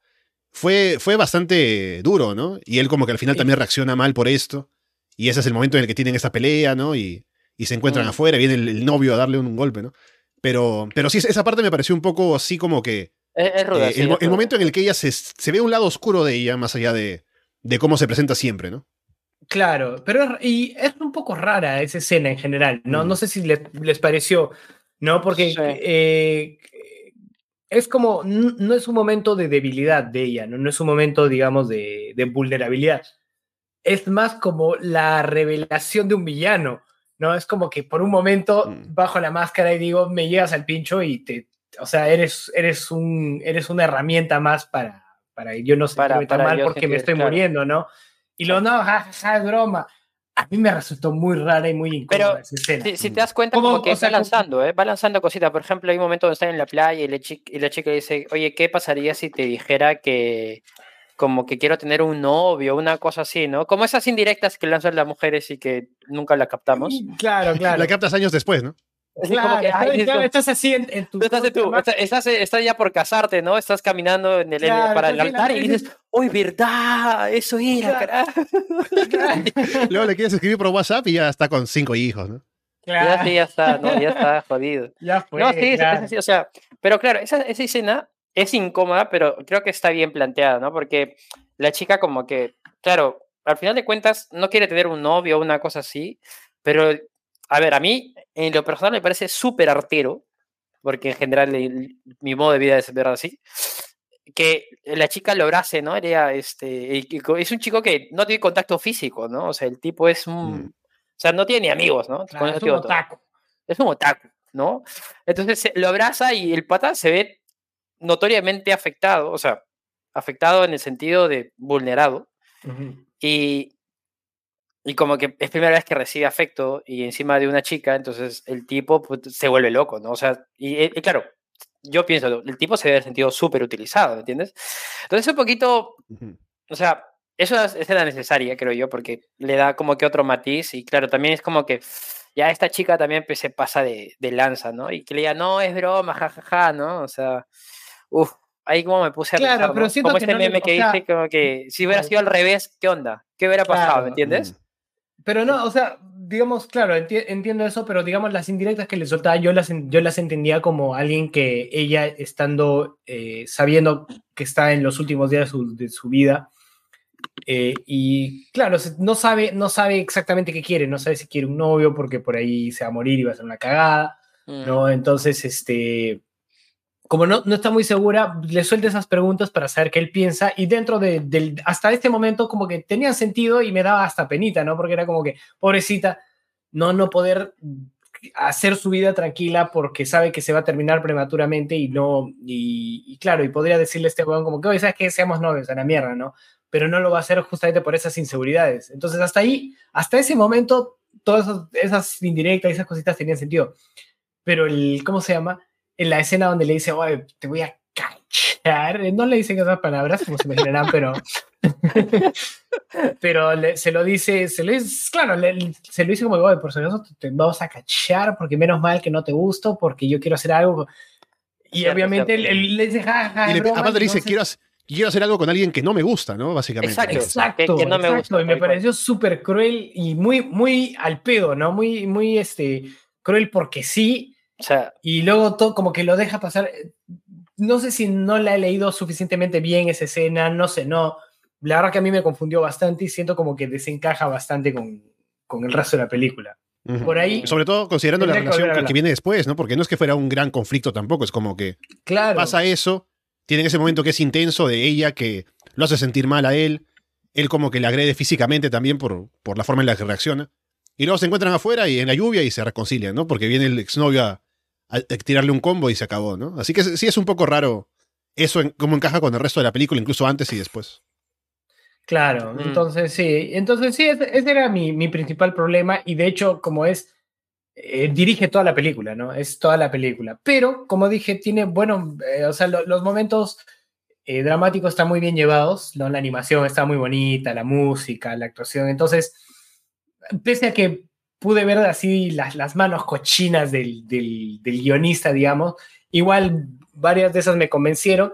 fue, fue bastante duro, ¿no? Y él como que al final Sí. también reacciona mal por esto. Y ese es el momento en el que tienen esta pelea, ¿no? Y, y se encuentran Mm. afuera, viene el, el novio a darle un, golpe, ¿no? Pero, pero sí, esa parte me pareció un poco así como que es, es ruda, eh, sí, el, es momento en el que ella se, se ve un lado oscuro de ella, más allá de, de cómo se presenta siempre, ¿no? Claro, pero es- y es un poco rara esa escena en general, ¿no? Mm. No sé si le- les pareció, ¿no? Porque Sí. eh, es como, no es un momento de debilidad de ella, ¿no? No es un momento, digamos, de, de vulnerabilidad. Es más como la revelación de un villano, ¿no? Es como que por un momento Mm. bajo la máscara y digo, me llegas al pincho y te, o sea, eres, eres, un, eres una herramienta más para, para yo no Para- sentirme tan para mal porque me estoy claro. muriendo, ¿no? Y lo no, ja, ja, ja, es broma. A mí me resultó muy rara y muy incómoda Pero esa escena. Si, si te das cuenta, Como, que o sea, va lanzando, ¿eh? Va lanzando cositas. Por ejemplo, hay un momento donde están en la playa y la, chica, y la chica dice, oye, ¿qué pasaría si te dijera que como que quiero tener un novio, una cosa así, ¿no? Como esas indirectas que lanzan las mujeres y que nunca las captamos. Claro, claro. La captas años después, ¿no? Es Claro, como que, ay, estás- esto- estás así en, en tu... tú estás, tu- estás, estás- estás ya por casarte, ¿no? Estás caminando en el, Claro, para el altar y dices, uy, verdad, eso era, Claro. carajo. Luego le quieres escribir por WhatsApp y ya está con cinco hijos, ¿no? Ya, Claro, sí, ya está, ¿no? Ya está jodido. ya fue, No, sí, es- es claro. así, o sea, pero claro, esa, esa escena es incómoda, pero creo que está bien planteada, ¿no? Porque la chica como que, claro, al final de cuentas no quiere tener un novio o una cosa así, pero, a ver, a mí en lo personal me parece súper artero, porque en general el- mi modo de vida es ver así, que la chica lo abrace, ¿no? Era, este, es un chico que no tiene contacto físico, ¿no? O sea, el tipo es un... Mm. O sea, no tiene ni amigos, ¿no? Claro, es un todo otaku. es un otaku, ¿no? Entonces se- lo abraza y el pata se ve notoriamente afectado, o sea, afectado en el sentido de vulnerado. Y, y como que es primera vez que recibe afecto y encima de una chica, entonces el tipo pues, se vuelve loco, ¿no? O sea, y, y claro, yo pienso, el tipo se debe haber sentido súper utilizado, ¿me entiendes? Entonces un poquito, o sea, eso es escena necesaria, creo yo, porque le da como que otro matiz y claro, también es como que ya esta chica también pues, se pasa de, de lanza, ¿no? Y que le diga, no, es broma, jajaja, ¿no? O sea, uff, ahí como me puse a Claro, pensar, pero ¿no? siento Como que este no meme o que sea, dice como que si hubiera sido al revés, ¿qué onda? ¿Qué hubiera pasado, Claro. ¿me entiendes? Mm. Pero no, o sea, digamos, claro, enti- entiendo eso, pero digamos las indirectas que le soltaba, yo las, yo las entendía como alguien que ella estando, eh, sabiendo que está en los últimos días de su, de su vida, eh, y claro, no sabe, no sabe exactamente qué quiere, no sabe si quiere un novio porque por ahí se va a morir y va a ser una cagada, Mm. ¿no? Entonces, este, como no, no está muy segura, le suelta esas preguntas para saber qué él piensa y dentro de, del, hasta este momento como que tenían sentido y me daba hasta penita, ¿no? Porque era como que, pobrecita, no, no poder hacer su vida tranquila porque sabe que se va a terminar prematuramente y no, y, claro, y podría decirle a este weón como que, oye, ¿sabes qué? Seamos novios, a la mierda, ¿no? Pero no lo va a hacer justamente por esas inseguridades. Entonces, hasta ahí, hasta ese momento, todas esas indirectas y esas cositas tenían sentido. Pero el, ¿cómo se llama? En la escena donde le dice, oye, te voy a cachar, no le dicen esas palabras, como se imaginarán, pero... pero se lo dice, se lo dice, claro, se lo dice como, oye, por si acaso te vamos a cachar, porque menos mal que no te gusto, porque yo quiero hacer algo. Y obviamente él, le dice, ja, y aparte le dice, quiero, quiero hacer algo con alguien que no me gusta, ¿no? Básicamente. Exacto, exacto. Que, no me gusta. Y me pareció súper cruel y muy, muy al pedo, ¿no? Muy, muy, este, cruel porque sí. O sea, y luego todo como que lo deja pasar. No sé si no la he leído suficientemente bien esa escena, no sé, no. La verdad que a mí me confundió bastante y siento como que desencaja bastante con, con el resto de la película. Por ahí. Sobre todo considerando la relación que, viene después, ¿no? Porque no es que fuera un gran conflicto tampoco, es como que claro. pasa eso tiene ese momento que es intenso de ella que lo hace sentir mal a él. Él como que le agrede físicamente también por, por la forma en la que reacciona. Y luego se encuentran afuera y en la lluvia y se reconcilian, ¿no? Porque viene el exnovio a, a, tirarle un combo y se acabó, ¿no? Así que sí es un poco raro eso en, cómo encaja con el resto de la película, incluso antes y después. Claro, mm. entonces sí, entonces sí, ese, era mi, mi, principal problema y de hecho como es eh, dirige toda la película, ¿no? Es toda la película. Pero, como dije, tiene, bueno, eh, o sea, los momentos eh, dramáticos están muy bien llevados, ¿no? La animación está muy bonita, la música, la actuación. Entonces, pese a que pude ver así las, las manos cochinas del, del, guionista, digamos, igual varias de esas me convencieron.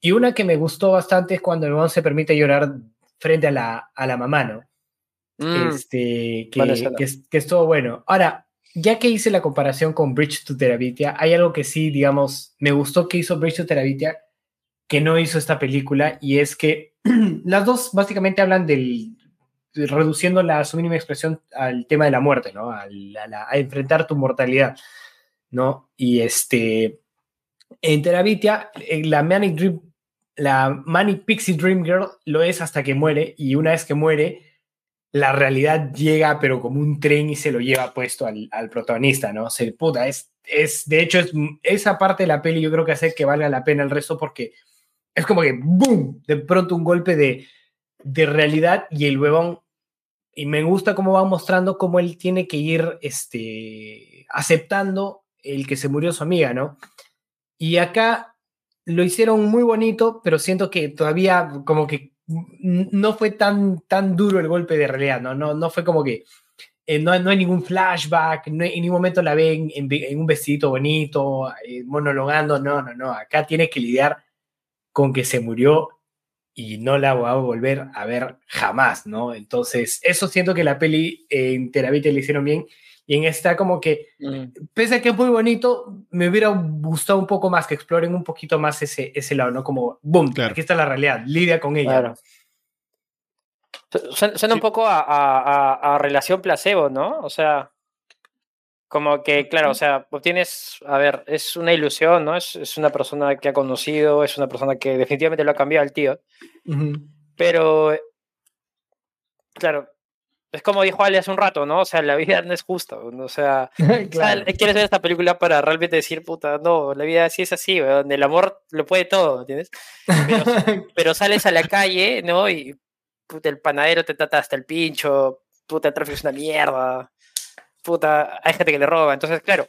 Y una que me gustó bastante es cuando el se permite llorar frente a la, a la mamá, ¿no? Mm. Este, que, que, que, es todo bueno. Ahora, ya que hice la comparación con Bridge to Terabitia, hay algo que sí, digamos, me gustó que hizo Bridge to Terabitia que no hizo esta película y es que las dos básicamente hablan del reduciendo la su mínima expresión al tema de la muerte, ¿no? A, enfrentar tu mortalidad, ¿no? Y este en Terabitia eh, la Manic Dream la Manic Pixie Dream Girl lo es hasta que muere y una vez que muere la realidad llega, pero como un tren y se lo lleva puesto al, protagonista, ¿no? Se puta, es, es, de hecho, es, esa parte de la peli yo creo que hace que valga la pena el resto porque es como que, ¡boom! De pronto un golpe de, de realidad y el huevón, y me gusta cómo va mostrando cómo él tiene que ir, este, aceptando el que se murió su amiga, ¿no? Y acá lo hicieron muy bonito, pero siento que todavía como que no fue tan, tan duro el golpe de realidad, ¿no? No, no fue como que eh, no, no, hay ningún flashback, no en ningún momento la ven en, un vestidito bonito, eh, monologando, no, no, no, acá tiene que lidiar con que se murió y no la voy a volver a ver jamás, ¿no? Entonces, eso siento que la peli en Terabite le hicieron bien y en esta como que, mm. pese a que es muy bonito, me hubiera gustado un poco más que exploren un poquito más ese, ese lado, ¿no? Como, boom, aquí está la realidad, lidia con ella. Suena un poco a, relación placebo, ¿no? O sea, como que, claro, o sea, obtienes, a ver, es una ilusión, ¿no? Es, es una persona que ha conocido, es una persona que definitivamente lo ha cambiado el tío. Pero, claro, es como dijo Ale hace un rato, ¿no? O sea, la vida no es justa, o sea, quieres ver esta película para realmente decir, puta, no, la vida sí es así, donde el amor lo puede todo, ¿entiendes? Pero, sales a la calle, ¿no? Y puta, el panadero te trata hasta el pincho, puta, el tráfico es una mierda, puta, hay gente que le roba, entonces, claro,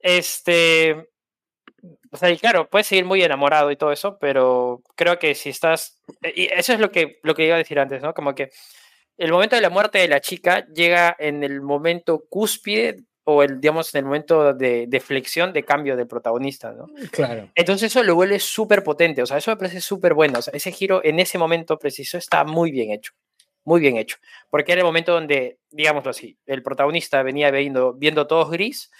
este, o sea, y claro, puedes seguir muy enamorado y todo eso, pero creo que si estás, y eso es lo que, lo que iba a decir antes, ¿no? Como que el momento de la muerte de la chica llega en el momento cúspide o el, digamos, en el momento de, flexión de cambio del protagonista, ¿no? Claro. Entonces eso lo vuelve súper potente, o sea, eso me parece súper bueno, o sea, ese giro en ese momento preciso está muy bien hecho, muy bien hecho, porque era el momento donde, digámoslo así, el protagonista venía viendo, viendo todos gris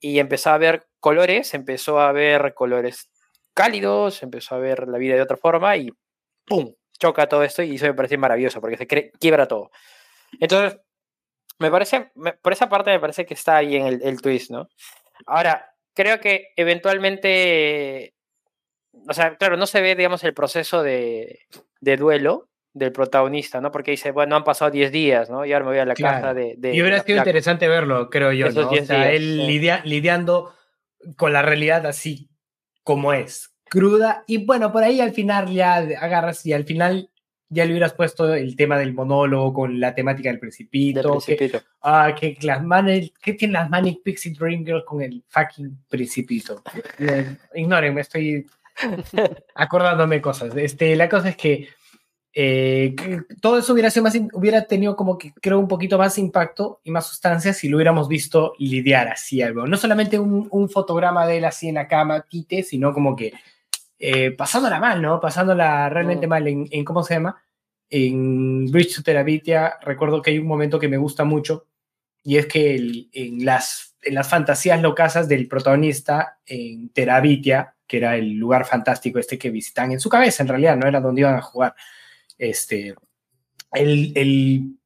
y empezó a ver colores, empezó a ver colores cálidos, empezó a ver la vida de otra forma y ¡pum! choca todo esto y eso me parece maravilloso porque se quiebra todo. Entonces, me parece, por esa parte me parece que está ahí en el, twist, ¿no? Ahora, creo que eventualmente, o sea, claro, no se ve, digamos, el proceso de, duelo del protagonista, ¿no? Porque dice, bueno, han pasado 10 días, ¿no? Y ahora me voy a la casa de, Y hubiera sido interesante verlo, creo yo, ¿no? O sea, él lidiando con la realidad así como es, cruda. Y bueno, por ahí al final ya agarras y al final ya le hubieras puesto el tema del monólogo con la temática del principito. Que, ah, que las ¿qué tienen las Manic Pixie Dream Girls con el fucking principito? Eh, Ignoren, me estoy acordándome cosas. Este, la cosa es que Eh, todo eso hubiera, sido más, hubiera tenido como que creo un poquito más impacto y más sustancia si lo hubiéramos visto lidiar así algo. No solamente un, un fotograma de él así en la cama, quite, sino como que eh, pasándola mal, ¿no? Pasándola realmente mm. mal en, en, ¿cómo se llama? En Bridge to Terabitia, recuerdo que hay un momento que me gusta mucho y es que el, en, las, en las fantasías locasas del protagonista en Terabitia, que era el lugar fantástico este que visitan en su cabeza, en realidad, no era donde iban a jugar este, el, el,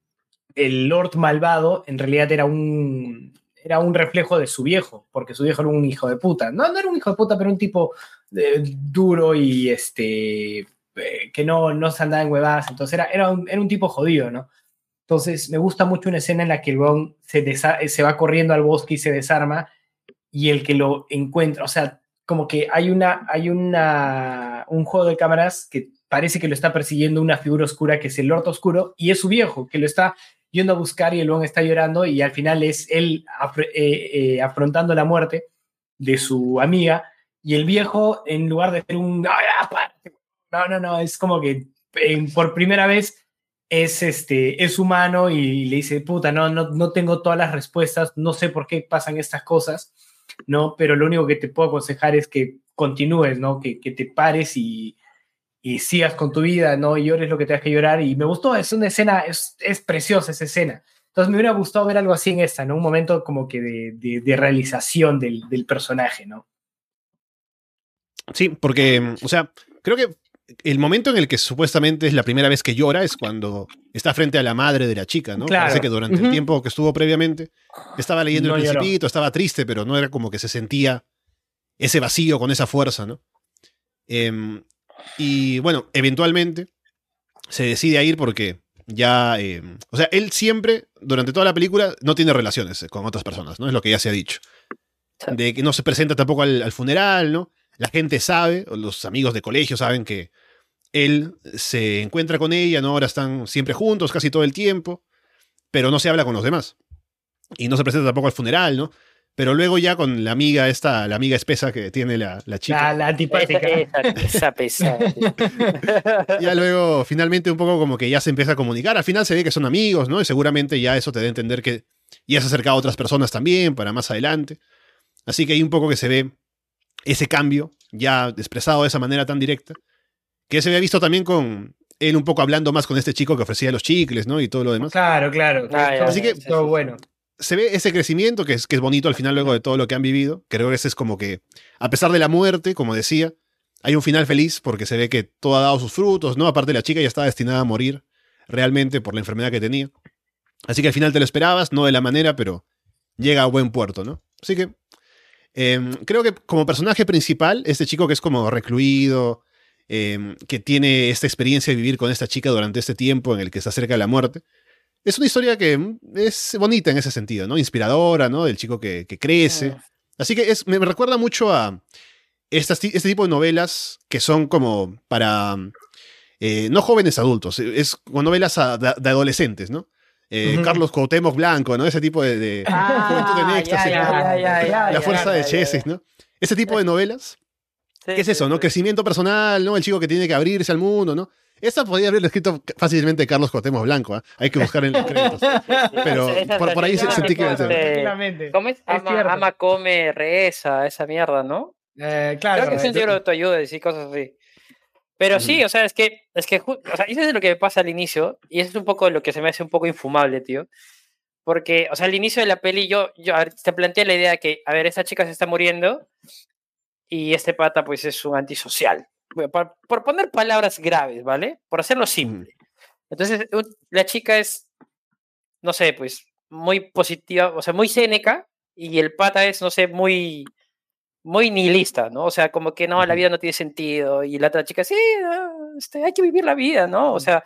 el Lord malvado en realidad era un, era un reflejo de su viejo, porque su viejo era un hijo de puta. No, no era un hijo de puta, pero un tipo eh, duro y este, eh, que no, no se andaba en huevadas. Entonces era, era, un, era un tipo jodido, ¿no? Entonces me gusta mucho una escena en la que el weón se, se va corriendo al bosque y se desarma y el que lo encuentra, o sea, como que hay una, hay una, un juego de cámaras que parece que lo está persiguiendo una figura oscura que es el Lord Oscuro y es su viejo que lo está yendo a buscar y el León está llorando y al final es él eh, eh, afrontando la muerte de su amiga y el viejo en lugar de ser un no no no es como que por primera vez es este es humano y le dice puta no no no tengo todas las respuestas no sé por qué pasan estas cosas no pero lo único que te puedo aconsejar es que continúes no que, que te pares y y sigas con tu vida, no y llores lo que tengas que llorar. Y me gustó, es una escena, es, es preciosa esa escena. Entonces me hubiera gustado ver algo así en esta, ¿no? Un momento como que de, de, realización del, del, personaje, ¿no? Sí, porque, o sea, creo que el momento en el que supuestamente es la primera vez que llora es cuando está frente a la madre de la chica, ¿no? Claro. Parece que durante el tiempo que estuvo previamente estaba leyendo el Principito, estaba triste, pero no era como que se sentía ese vacío con esa fuerza, ¿no? Eh, y bueno, eventualmente se decide a ir porque ya. Eh, o sea, él siempre, durante toda la película, no tiene relaciones con otras personas, ¿no? Es lo que ya se ha dicho. De que no se presenta tampoco al, funeral, ¿no? La gente sabe, los amigos de colegio saben que él se encuentra con ella, ¿no? Ahora están siempre juntos, casi todo el tiempo, pero no se habla con los demás. Y no se presenta tampoco al funeral, ¿no? Pero luego ya con la amiga esta, la amiga espesa que tiene la, la chica. La, la antipática. Esa, pesada. ya luego, finalmente, un poco como que ya se empieza a comunicar. Al final se ve que son amigos, ¿no? Y seguramente ya eso te da a entender que ya se ha acercado a otras personas también para más adelante. Así que hay un poco que se ve ese cambio ya expresado de esa manera tan directa. Que se había visto también con él un poco hablando más con este chico que ofrecía los chicles, ¿no? Y todo lo demás. Claro, claro. Ah, Así que, todo bueno se ve ese crecimiento que es, que es bonito al final luego de todo lo que han vivido. Creo que ese es como que, a pesar de la muerte, como decía, hay un final feliz porque se ve que todo ha dado sus frutos, ¿no? Aparte la chica ya estaba destinada a morir realmente por la enfermedad que tenía. Así que al final te lo esperabas, no de la manera, pero llega a buen puerto, ¿no? Así que em, creo que como personaje principal, este chico que es como recluido, em, que tiene esta experiencia de vivir con esta chica durante este tiempo en el que está cerca de la muerte, es una historia que es bonita en ese sentido, ¿no? Inspiradora, ¿no? Del chico que, crece. Así que es, me, recuerda mucho a este tipo de novelas que son como para, eh, no jóvenes adultos, es como novelas de, adolescentes, ¿no? Eh, Carlos Cuauhtémoc Blanco, ¿no? Ese tipo de, de La fuerza de Cheses, ¿no? Ese tipo de novelas. ¿Qué es eso, no? Crecimiento personal, ¿no? El chico que tiene que abrirse al mundo, ¿no? Esa podría haberlo escrito fácilmente Carlos Cotemos Blanco, ¿eh? hay que buscar en los créditos. Pero por, ahí sentí que iba a ser. ¿Cómo es? Ama, come, reza, esa mierda, ¿no? Eh, claro. Creo que es un libro de autoayuda y cosas así. Pero sí, o sea, es que, es que, o sea, eso es lo que me pasa al inicio, y eso es un poco lo que se me hace un poco infumable, tío. Porque, o sea, al inicio de la peli yo, yo te planteé la idea que, a ver, esta chica se está muriendo y este pata pues es un antisocial por, poner palabras graves, ¿vale? Por hacerlo simple. Entonces, la chica es, no sé, pues muy positiva, o sea, muy cénica, y el pata es, no sé, muy, muy nihilista, ¿no? O sea, como que no, la vida no tiene sentido, y la otra chica, sí, este, hay que vivir la vida, ¿no? O sea,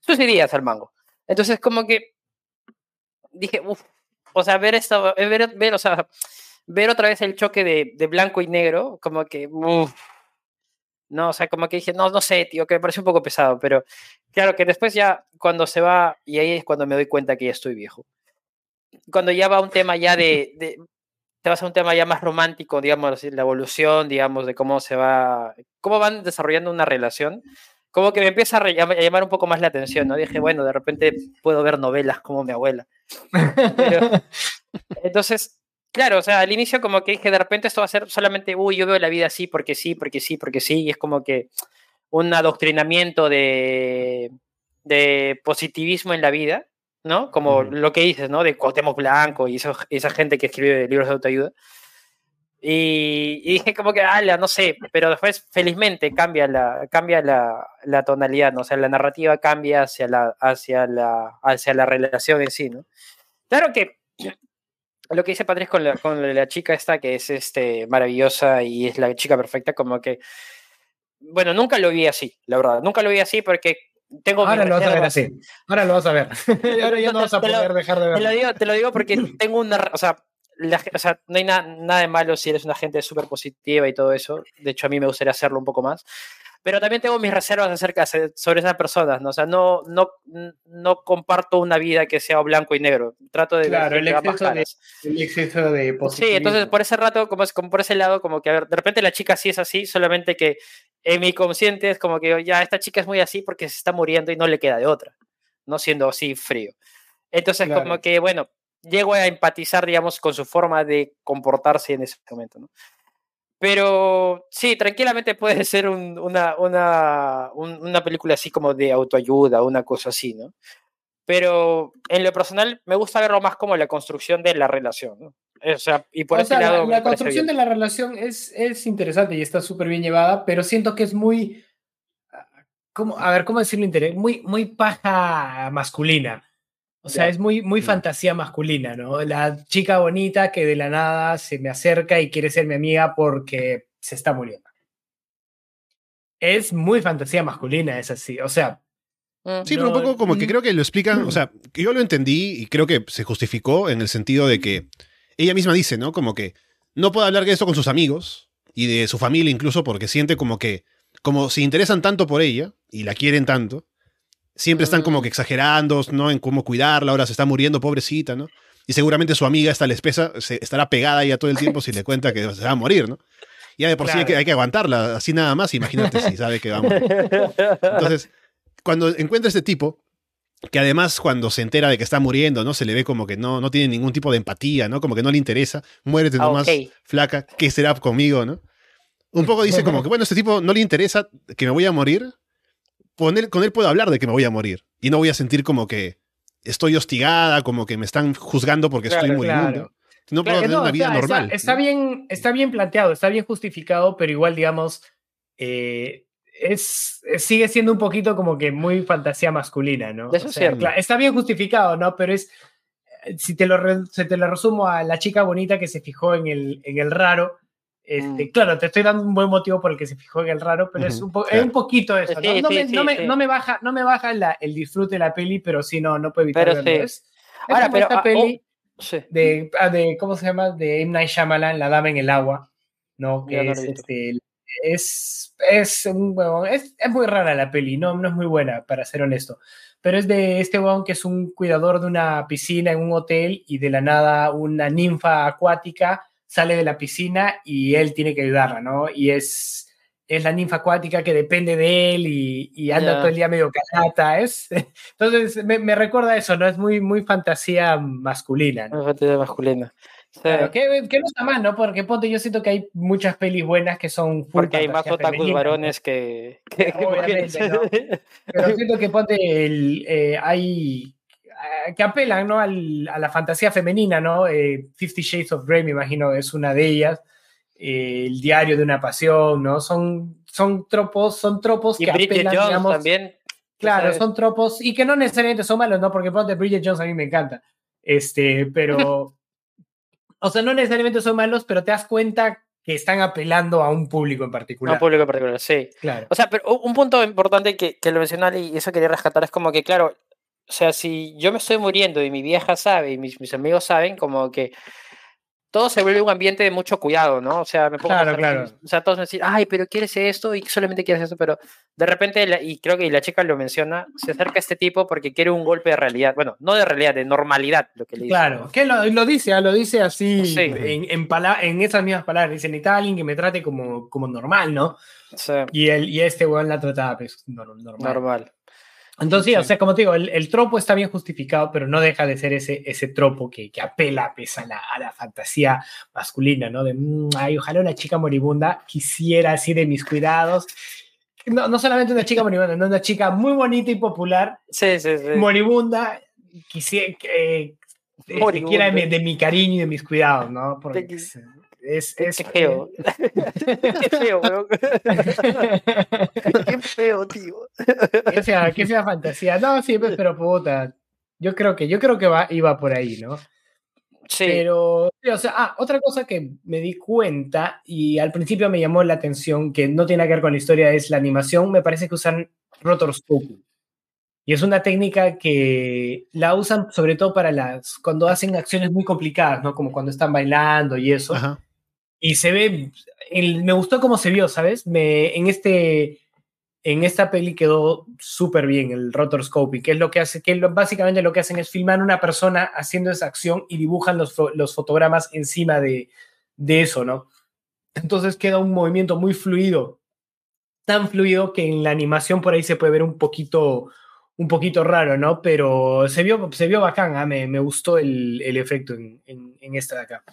sus ideas al mango. Entonces, como que dije, uff, o sea, ver esto, ver, ver, o sea, ver otra vez el choque de, de blanco y negro, como que, uff, no, o sea, como que dije, no, no sé, tío, que me parece un poco pesado, pero claro que después ya cuando se va, y ahí es cuando me doy cuenta que ya estoy viejo. Cuando ya va un tema ya de, de te vas a un tema ya más romántico, digamos, la evolución, digamos, de cómo se va, cómo van desarrollando una relación, como que me empieza a, llamar un poco más la atención, ¿no? Dije, bueno, de repente puedo ver novelas como mi abuela. entonces, claro, o sea, al inicio como que dije, de repente esto va a ser solamente, uy, yo veo la vida así porque sí, porque sí, porque sí, y es como que un adoctrinamiento de, de positivismo en la vida, ¿no? Como lo que dices, ¿no? De Cuauhtémoc Blanco y esa gente que escribe libros de autoayuda. Y, dije como que, ala, no sé, pero después felizmente cambia la, cambia la, la, tonalidad, ¿no? O sea, la narrativa cambia hacia la, hacia la, hacia la relación en sí, ¿no? Claro que lo que dice Patrick con la, con la chica esta, que es este, maravillosa y es la chica perfecta, como que, bueno, nunca lo vi así, la verdad, nunca lo vi así porque tengo Ahora lo vas a ver así. Ahora lo vas a ver. Ahora ya no vas a poder dejar de ver. Te lo, digo, te lo digo porque tengo una. O sea, o sea, no hay nada de malo si eres una gente súper positiva y todo eso. De hecho, a mí me gustaría hacerlo un poco más. Pero también tengo mis reservas acerca sobre esas personas, ¿no? O sea, no, no, no comparto una vida que sea blanco y negro. Trato de claro, el exceso de, el exceso de Sí, entonces por ese rato, como, es, como por ese lado, como que a ver, de repente la chica sí es así, solamente que en mi consciente es como que ya esta chica es muy así porque se está muriendo y no le queda de otra, no siendo así frío. Entonces, como que, bueno, llego a empatizar, digamos, con su forma de comportarse en ese momento, ¿no? Pero sí, tranquilamente puede ser una, una, una, película así como de autoayuda, una cosa así, ¿no? Pero en lo personal me gusta verlo más como la construcción de la relación, ¿no? O sea, y por ese lado la, la construcción de la relación es, es interesante y está súper bien llevada, pero siento que es muy, ah, ¿cómo, a ver, ¿cómo decirlo? Muy, muy paja masculina. O sea, es muy, muy mm. fantasía masculina, ¿no? La chica bonita que de la nada se me acerca y quiere ser mi amiga porque se está muriendo. Es muy fantasía masculina, es así. O sea. Mm. Sí, pero un poco como que creo que lo explican, o sea, que yo lo entendí y creo que se justificó en el sentido de que ella misma dice, ¿no? Como que no puede hablar de esto con sus amigos y de su familia incluso porque siente como que, como se interesan tanto por ella y la quieren tanto, siempre están como que exagerando, ¿no? En cómo cuidarla, ahora se está muriendo, pobrecita, ¿no? Y seguramente su amiga, esta la espesa, se estará pegada ya todo el tiempo si le cuenta que se va a morir, ¿no? Ya de por sí hay que, hay que, aguantarla, así nada más, imagínate si sabe que va a morir. Entonces, cuando encuentra este tipo, que además cuando se entera de que está muriendo, ¿no? Se le ve como que no, no tiene ningún tipo de empatía, ¿no? Como que no le interesa, muérete nomás, flaca, ¿qué será conmigo, no? Un poco dice como que, bueno, este tipo no le interesa que me voy a morir, con él, con él puedo hablar de que me voy a morir. Y no voy a sentir como que estoy hostigada, como que me están juzgando porque estoy muriendo. No puedo tener una vida normal. Está, bien, está bien planteado, está bien justificado, pero igual, digamos, eh, es, sigue siendo un poquito como que muy fantasía masculina, ¿no? Eso está bien justificado, ¿no? Pero es, si te lo, se te lo resumo a la chica bonita que se fijó en el, en el raro, este, mm. Claro, te estoy dando un buen motivo por el que se fijó en el raro, pero es, un un poquito eso. ¿no? me, baja, no me baja el disfrute de la peli, pero sí, no, no puedo evitar verlo. Ahora, pero esta ah, peli oh, de, ah, de, ¿cómo se llama? De M. Night Shyamalan, La Dama en el Agua, ¿no? Que es, este, es, es, un es, es, muy rara la peli, no, no es muy buena, para ser honesto. Pero es de este huevón que es un cuidador de una piscina en un hotel y de la nada una ninfa acuática sale de la piscina y él tiene que ayudarla, ¿no? Y es, es la ninfa acuática que depende de él y, anda todo el día medio calata, es... Entonces me, recuerda eso, ¿no? Es muy, muy fantasía masculina, ¿no? Fantasía masculina. Claro, que, no está mal, ¿no? Porque ponte, yo siento que hay muchas pelis buenas que son Porque hay más otakus varones que, que, Pero siento que ponte el, eh, hay que apelan ¿no? Al, a la fantasía femenina, ¿no? Eh, Fifty Shades of Grey, me imagino, es una de ellas. Eh, el diario de una pasión, ¿no? Son, son tropos, son tropos y que Bridget apelan, Jones digamos, también. Claro, son tropos y que no necesariamente son malos, ¿no? Porque de Bridget Jones a mí me encanta. Este, pero. o sea, no necesariamente son malos, pero te das cuenta que están apelando a un público en particular. A un público en particular, sí. Claro. O sea, pero un punto importante que, que lo mencioné y eso quería rescatar es como que, claro, o sea, si yo me estoy muriendo y mi vieja sabe y mis, mis amigos saben, como que todo se vuelve un ambiente de mucho cuidado, ¿no? O sea, me pongo Claro, a pensar, claro. O sea, todos me dicen, ay, pero quieres esto y solamente quieres esto, pero de repente, la- y creo que la chica lo menciona, se acerca a este tipo porque quiere un golpe de realidad. Bueno, no de realidad, de normalidad, lo que le dice. Claro, que lo, lo dice, ah, lo dice así Sí. en, en, en esas mismas palabras. Dice, necesita alguien que me trate como, como normal, ¿no? Sí, Y, el, y este weón la trataba pues, no- normal. normal. Entonces, sí, o sea, como te digo, el, el tropo está bien justificado, pero no deja de ser ese, ese tropo que, que apela pues, a, la, a la fantasía masculina, ¿no? De, "Mm, ay, ojalá una chica moribunda quisiera así de mis cuidados. No, no solamente una chica moribunda, no una chica muy bonita y popular, Sí, sí, sí. moribunda, quisiera, que eh, Moribunda. quiera de, mi- de mi cariño y de mis cuidados, ¿no? Porque es, es, Qué, es qué feo. qué feo, weón. Qué feo, tío. qué fea, qué fea fantasía. No, sí, pues, pero puta. Yo creo que, yo creo que va, iba por ahí, ¿no? Sí, Pero, o sea, ah, otra cosa que me di cuenta y al principio me llamó la atención, que no tiene que ver con la historia, es la animación. Me parece que usan rotoscoping. Y es una técnica que la usan sobre todo para las, cuando hacen acciones muy complicadas, ¿no? Como cuando están bailando y eso. Ajá. Y se ve, me gustó cómo se vio, ¿sabes? Me, en, este, en esta peli quedó súper bien el rotoscoping, que es lo que hace, que básicamente lo que hacen es filmar una persona haciendo esa acción y dibujan los, los fotogramas encima de, de eso, ¿no? Entonces queda un movimiento muy fluido, tan fluido que en la animación por ahí se puede ver un poquito, un poquito raro, ¿no? Pero se vio, se vio bacán, ah, me, me gustó el, el efecto en, en, en esta de acá.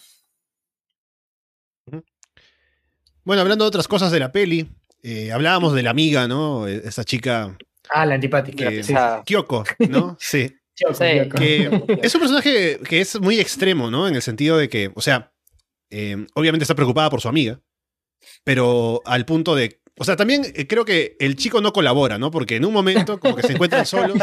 Bueno, hablando de otras cosas de la peli, eh, hablábamos de la amiga, ¿no? Eh, Esa chica Ah, la antipática. que... sí. Ah. Kyoko, ¿no? Sí. Choco, Sí. Que es un personaje que es muy extremo, ¿no? En el sentido de que, o sea, eh, obviamente está preocupada por su amiga, pero al punto de... O sea, también eh, creo que el chico no colabora, ¿no? Porque en un momento como que se encuentran solos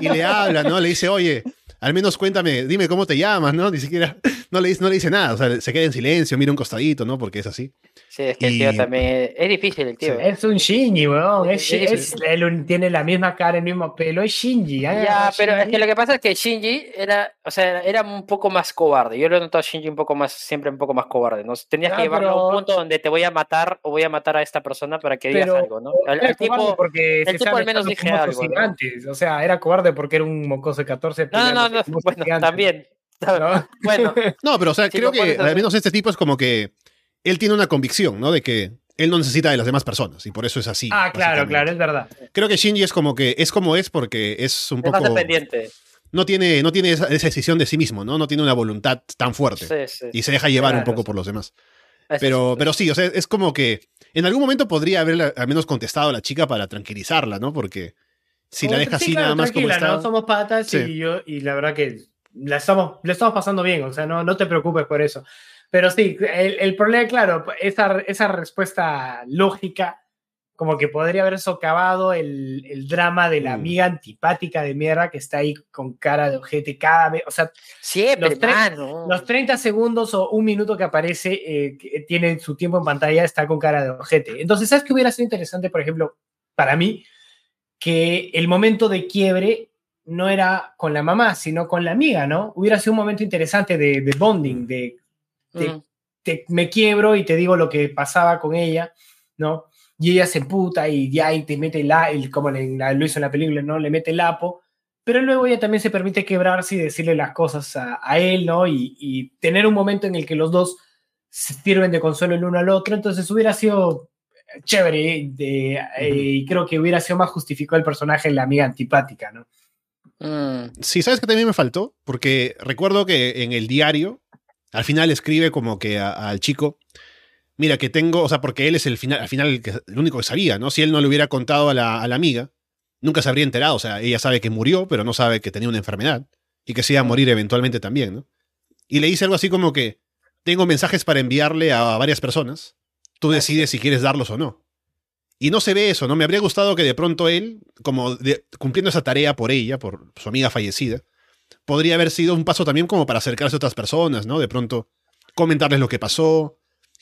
y le habla, ¿no? Le dice, oye, al menos cuéntame, dime cómo te llamas, ¿no? Ni siquiera, no le, dice- no le dice nada, o sea, se queda en silencio, mira un costadito, ¿no? Porque es así. Sí, es que el tío Y- también es difícil el tío. Es un Shinji, weón. Es, Sí, sí. es- él tiene la misma cara, el mismo pelo. Es Shinji. ah, Ya, pero es Shinji. que lo que pasa es que Shinji era, o sea, era un poco más cobarde. Yo lo he notado a Shinji un poco más, siempre un poco más cobarde. ¿no? Tenías Ah, que llevarlo a un pero- punto donde te voy a matar o voy a matar a esta persona para que digas Pero algo, ¿no? Al cobarde tipo, porque el tipo al menos dije algo, ¿no? O sea, era cobarde porque era un mocoso de 14. no, no, no, bueno, gigantes, también. ¿no? Bueno, No, pero o sea, Sí, creo que al menos este tipo es como que él tiene una convicción, ¿no? De que él no necesita de las demás personas y por eso es así. ah, claro, claro, es verdad. Creo que Shinji es como que es como es porque es un es más poco dependiente. no tiene no tiene esa, esa decisión de sí mismo, ¿no? No tiene una voluntad tan fuerte Sí, sí. y se deja llevar un poco sí. por los demás. Pero sí. pero sí, o sea, es como que en algún momento podría haberle al menos contestado a la chica para tranquilizarla, ¿no? Porque si la Como- deja sí, así claro, nada más como está. ¿no? Somos patas Sí. y yo, y la verdad que la estamos, la estamos pasando bien, o sea, no, no te preocupes por eso. Pero sí, el, el problema, claro, esa, esa respuesta lógica, como que podría haber socavado el, el drama de la Mm. amiga antipática de mierda que está ahí con cara de ojete cada vez, o sea, Siempre, los mano. los 30 segundos o un minuto que aparece, eh, que tiene su tiempo en pantalla, está con cara de ojete. Entonces, ¿sabes qué hubiera sido interesante, por ejemplo, para mí? Que el momento de quiebre no era con la mamá, sino con la amiga, ¿no? Hubiera sido un momento interesante de, de bonding, de, Mm. te- me quiebro y te digo lo que pasaba con ella, ¿no? Y ella se puta y ya y te mete la, el, como le- la- lo hizo en la película, ¿no? Le mete el apo, pero luego ella también se permite quebrarse y decirle las cosas a, a él, ¿no? Y, y tener un momento en el que los dos se sirven de consuelo el uno al otro, entonces hubiera sido chévere de, eh, y creo que hubiera sido más justificado el personaje en la amiga antipática, ¿no? Mm. Sí, ¿sabes que también me faltó? Porque recuerdo que en el diario, al final escribe como que a- al chico, mira, que tengo, o sea, porque él es el final, al final el, que- el único que sabía, ¿no? Si él no le hubiera contado a la, a la amiga, nunca se habría enterado, o sea, ella sabe que murió, pero no sabe que tenía una enfermedad y que se iba a morir eventualmente también, ¿no? Y le dice algo así como que, tengo mensajes para enviarle a varias personas, tú decides si quieres darlos o no. Y no se ve eso, ¿no? Me habría gustado que de pronto él, como de- cumpliendo esa tarea por ella, por su amiga fallecida, podría haber sido un paso también como para acercarse a otras personas, ¿no? De pronto comentarles lo que pasó,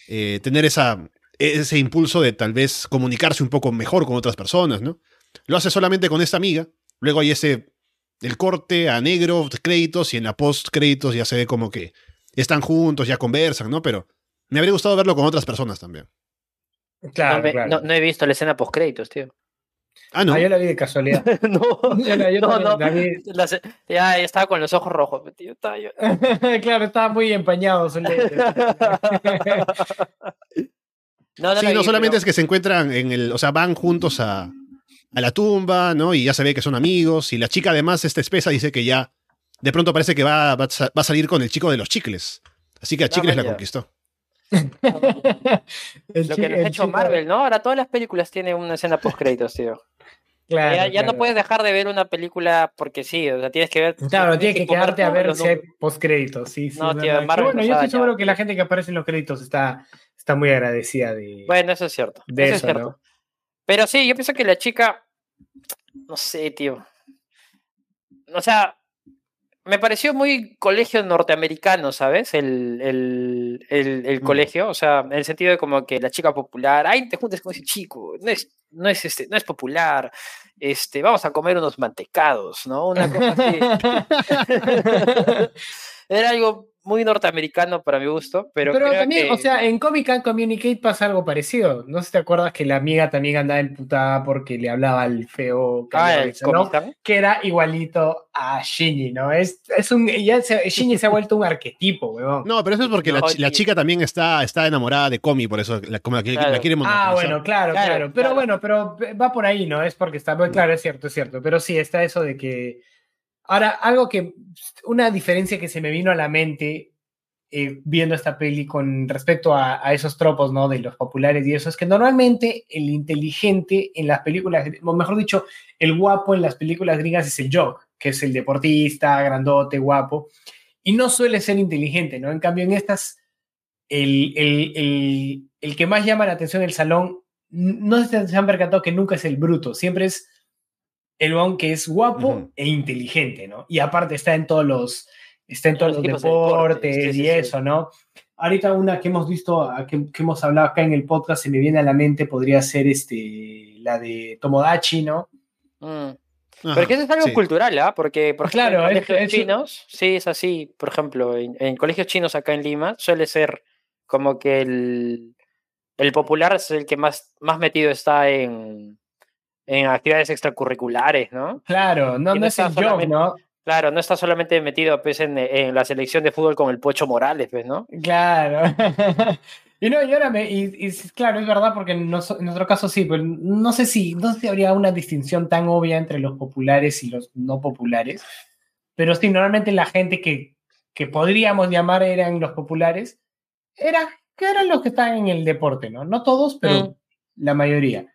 eh, tener esa, ese impulso de tal vez comunicarse un poco mejor con otras personas, ¿no? Lo hace solamente con esta amiga, luego hay ese, el corte a negro, créditos, y en la post créditos ya se ve como que están juntos, ya conversan, ¿no? Pero me habría gustado verlo con otras personas también. Claro, no, me- claro. no- no he visto la escena post créditos, tío. Ah, no. Ah, yo la vi de casualidad. no, Yo no, también no. la vi. Ya estaba con los ojos rojos, tío. Estaba yo- claro, estaba muy empañado su lente. No, no sí, no vi, solamente pero- es que se encuentran en el, o sea, van juntos a, a la tumba, ¿no? Y ya se ve que son amigos. Y la chica además, esta espesa, dice que ya, de pronto parece que va, va va a salir con el chico de los chicles. Así que a Ah, Chicles la conquistó. El Lo que nos ha hecho Marvel, ¿no? Ahora todas las películas tienen una escena post créditos, tío. Claro, ya ya claro. no puedes dejar de ver una película porque sí, o sea, tienes que ver. Claro, tienes que quedarte a ver si hay postcréditos. Sí, sí, No, tío, Marvel bueno, yo estoy seguro que la gente que aparece en los créditos está, está muy agradecida de, Bueno, eso es cierto. de eso, eso, es cierto. ¿no? Pero sí, yo pienso que la chica. No sé, tío. O sea, me pareció muy colegio norteamericano, ¿sabes? El, el, el, el Mm. colegio. O sea, en el sentido de como que la chica popular. Ay, te juntas con ese chico. No es, no es, este, no es popular. Este, vamos a comer unos mantecados, ¿no? Una cosa así. Era algo muy norteamericano para mi gusto, pero, Pero, creo también, que- o sea, en Comic Con Communicate pasa algo parecido. No sé si te acuerdas que la amiga también andaba emputada porque le hablaba al feo Ah, ¿no? Que era igualito a Shinji, ¿no? Es, es un, ya se- Shinji se ha vuelto un arquetipo, weón. No, pero eso es porque la, No, chica también está, está enamorada de Comi, por eso la, como la, quiere- Claro. la quiere Ah, bueno, claro, Claro, claro. Pero claro. bueno, pero va por ahí, ¿no? Es porque está, bueno, claro, es cierto, es cierto. Pero sí, está eso de que. Ahora, algo que. Una diferencia que se me vino a la mente eh, viendo esta peli con respecto a, esos tropos, ¿no? De los populares y eso, es que normalmente el inteligente en las películas, o mejor dicho, el guapo en las películas gringas es el jock, que es el deportista, grandote, guapo, y no suele ser inteligente, ¿no? En cambio, en estas, el, el, el, el que más llama la atención del salón, n- no se han percatado que nunca es el bruto, siempre es el bon que es guapo e inteligente, ¿no? Y aparte está en todos los, está en todos los los tipos de deportes, deportes sí, y sí, eso, ¿no? Ahorita una que hemos visto, que, que hemos hablado acá en el podcast, se me viene a la mente, podría ser este, la de Tomodachi, ¿no? Mm. Ajá, Porque eso es algo sí. cultural, ¿ah? Porque, por ejemplo, Claro, en colegios es- chinos, sí es así. Por ejemplo, en, en colegios chinos acá en Lima suele ser como que el, el popular es el que más, más metido está en, en actividades extracurriculares, ¿no? Claro, no, no no es el job, ¿no? Claro, no está solamente metido pues, en, en la selección de fútbol con el Pocho Morales, pues, ¿no? Claro. y no, y ahora me, y, claro, es verdad, porque en, nos- en nuestro caso sí, pero no sé si, no sé si habría una distinción tan obvia entre los populares y los no populares. Pero sí, normalmente la gente que, que podríamos llamar eran los populares, era, que eran los que están en el deporte, ¿no? No todos, pero Mm. la mayoría.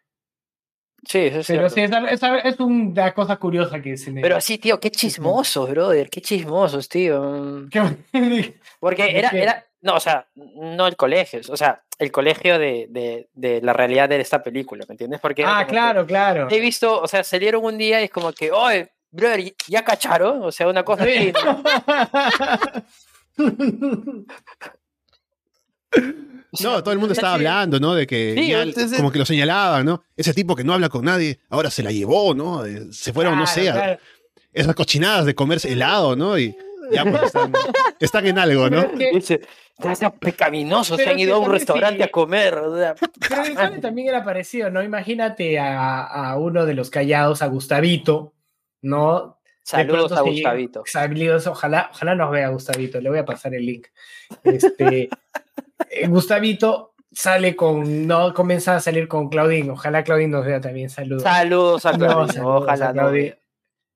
Sí, eso es Pero cierto. sí, es, una cosa curiosa que se me... Pero sí, tío, qué chismosos, brother, qué chismosos, tío. que- Porque ¿De era, era, no, o sea, no el colegio, o sea, el colegio de, de, de la realidad de esta película, ¿me entiendes? Porque ah, claro, claro. he visto, o sea, salieron un día y es como que, oye, brother, ¿ya cacharon? O sea, una cosa así, ¿no? No, todo el mundo estaba hablando, ¿no? De que Sí, ya entonces- como que lo señalaban, ¿no? Ese tipo que no habla con nadie, ahora se la llevó, ¿no? Se fueron, no Claro, sé, a- claro. esas cochinadas de comerse helado, ¿no? Y ya pues están, están en algo, ¿no? "Están pecaminosos, se han ido a un restaurante sí. a comer. o sea, Pero el también era parecido, ¿no? Imagínate a, a uno de los callados, a Gustavito, ¿no? Saludos a Gustavito. Saludos, ojalá, ojalá nos vea Gustavito, le voy a pasar el link. Este, Gustavito sale con, no, comienza a salir con Claudine, ojalá Claudine nos vea también, saludos. Saludos a No, saludos ojalá a no. Claudine.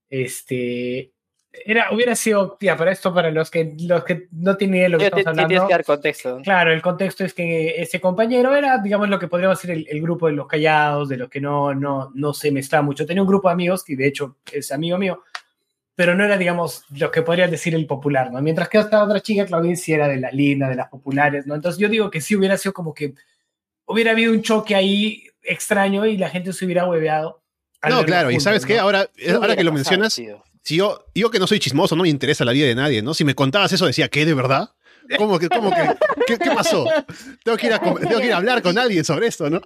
Este, era, hubiera sido, tía, para esto, para los que, los que no tienen idea de lo que estamos Tienes hablando. que dar contexto. ¿no? Claro, el contexto es que ese compañero era, digamos, lo que podríamos decir el, el grupo de los callados, de los que no, no, no se mezclaba mucho. Tenía un grupo de amigos que de hecho es amigo mío, pero no era, digamos, lo que podrías decir el popular, ¿no? Mientras que esta otra chica, Claudine, sí era de la linda, de las populares, ¿no? Entonces yo digo que sí hubiera sido como que hubiera habido un choque ahí extraño y la gente se hubiera hueveado. No, claro, y ¿sabes qué? Ahora, ¿Qué ahora que lo mencionas, tío? si yo, yo que no soy chismoso, no me interesa la vida de nadie, ¿no? Si me contabas eso, decía, ¿qué, de verdad? ¿Cómo que, cómo que, qué, qué pasó? Tengo que, ir a, tengo que ir a hablar con alguien sobre esto, ¿no?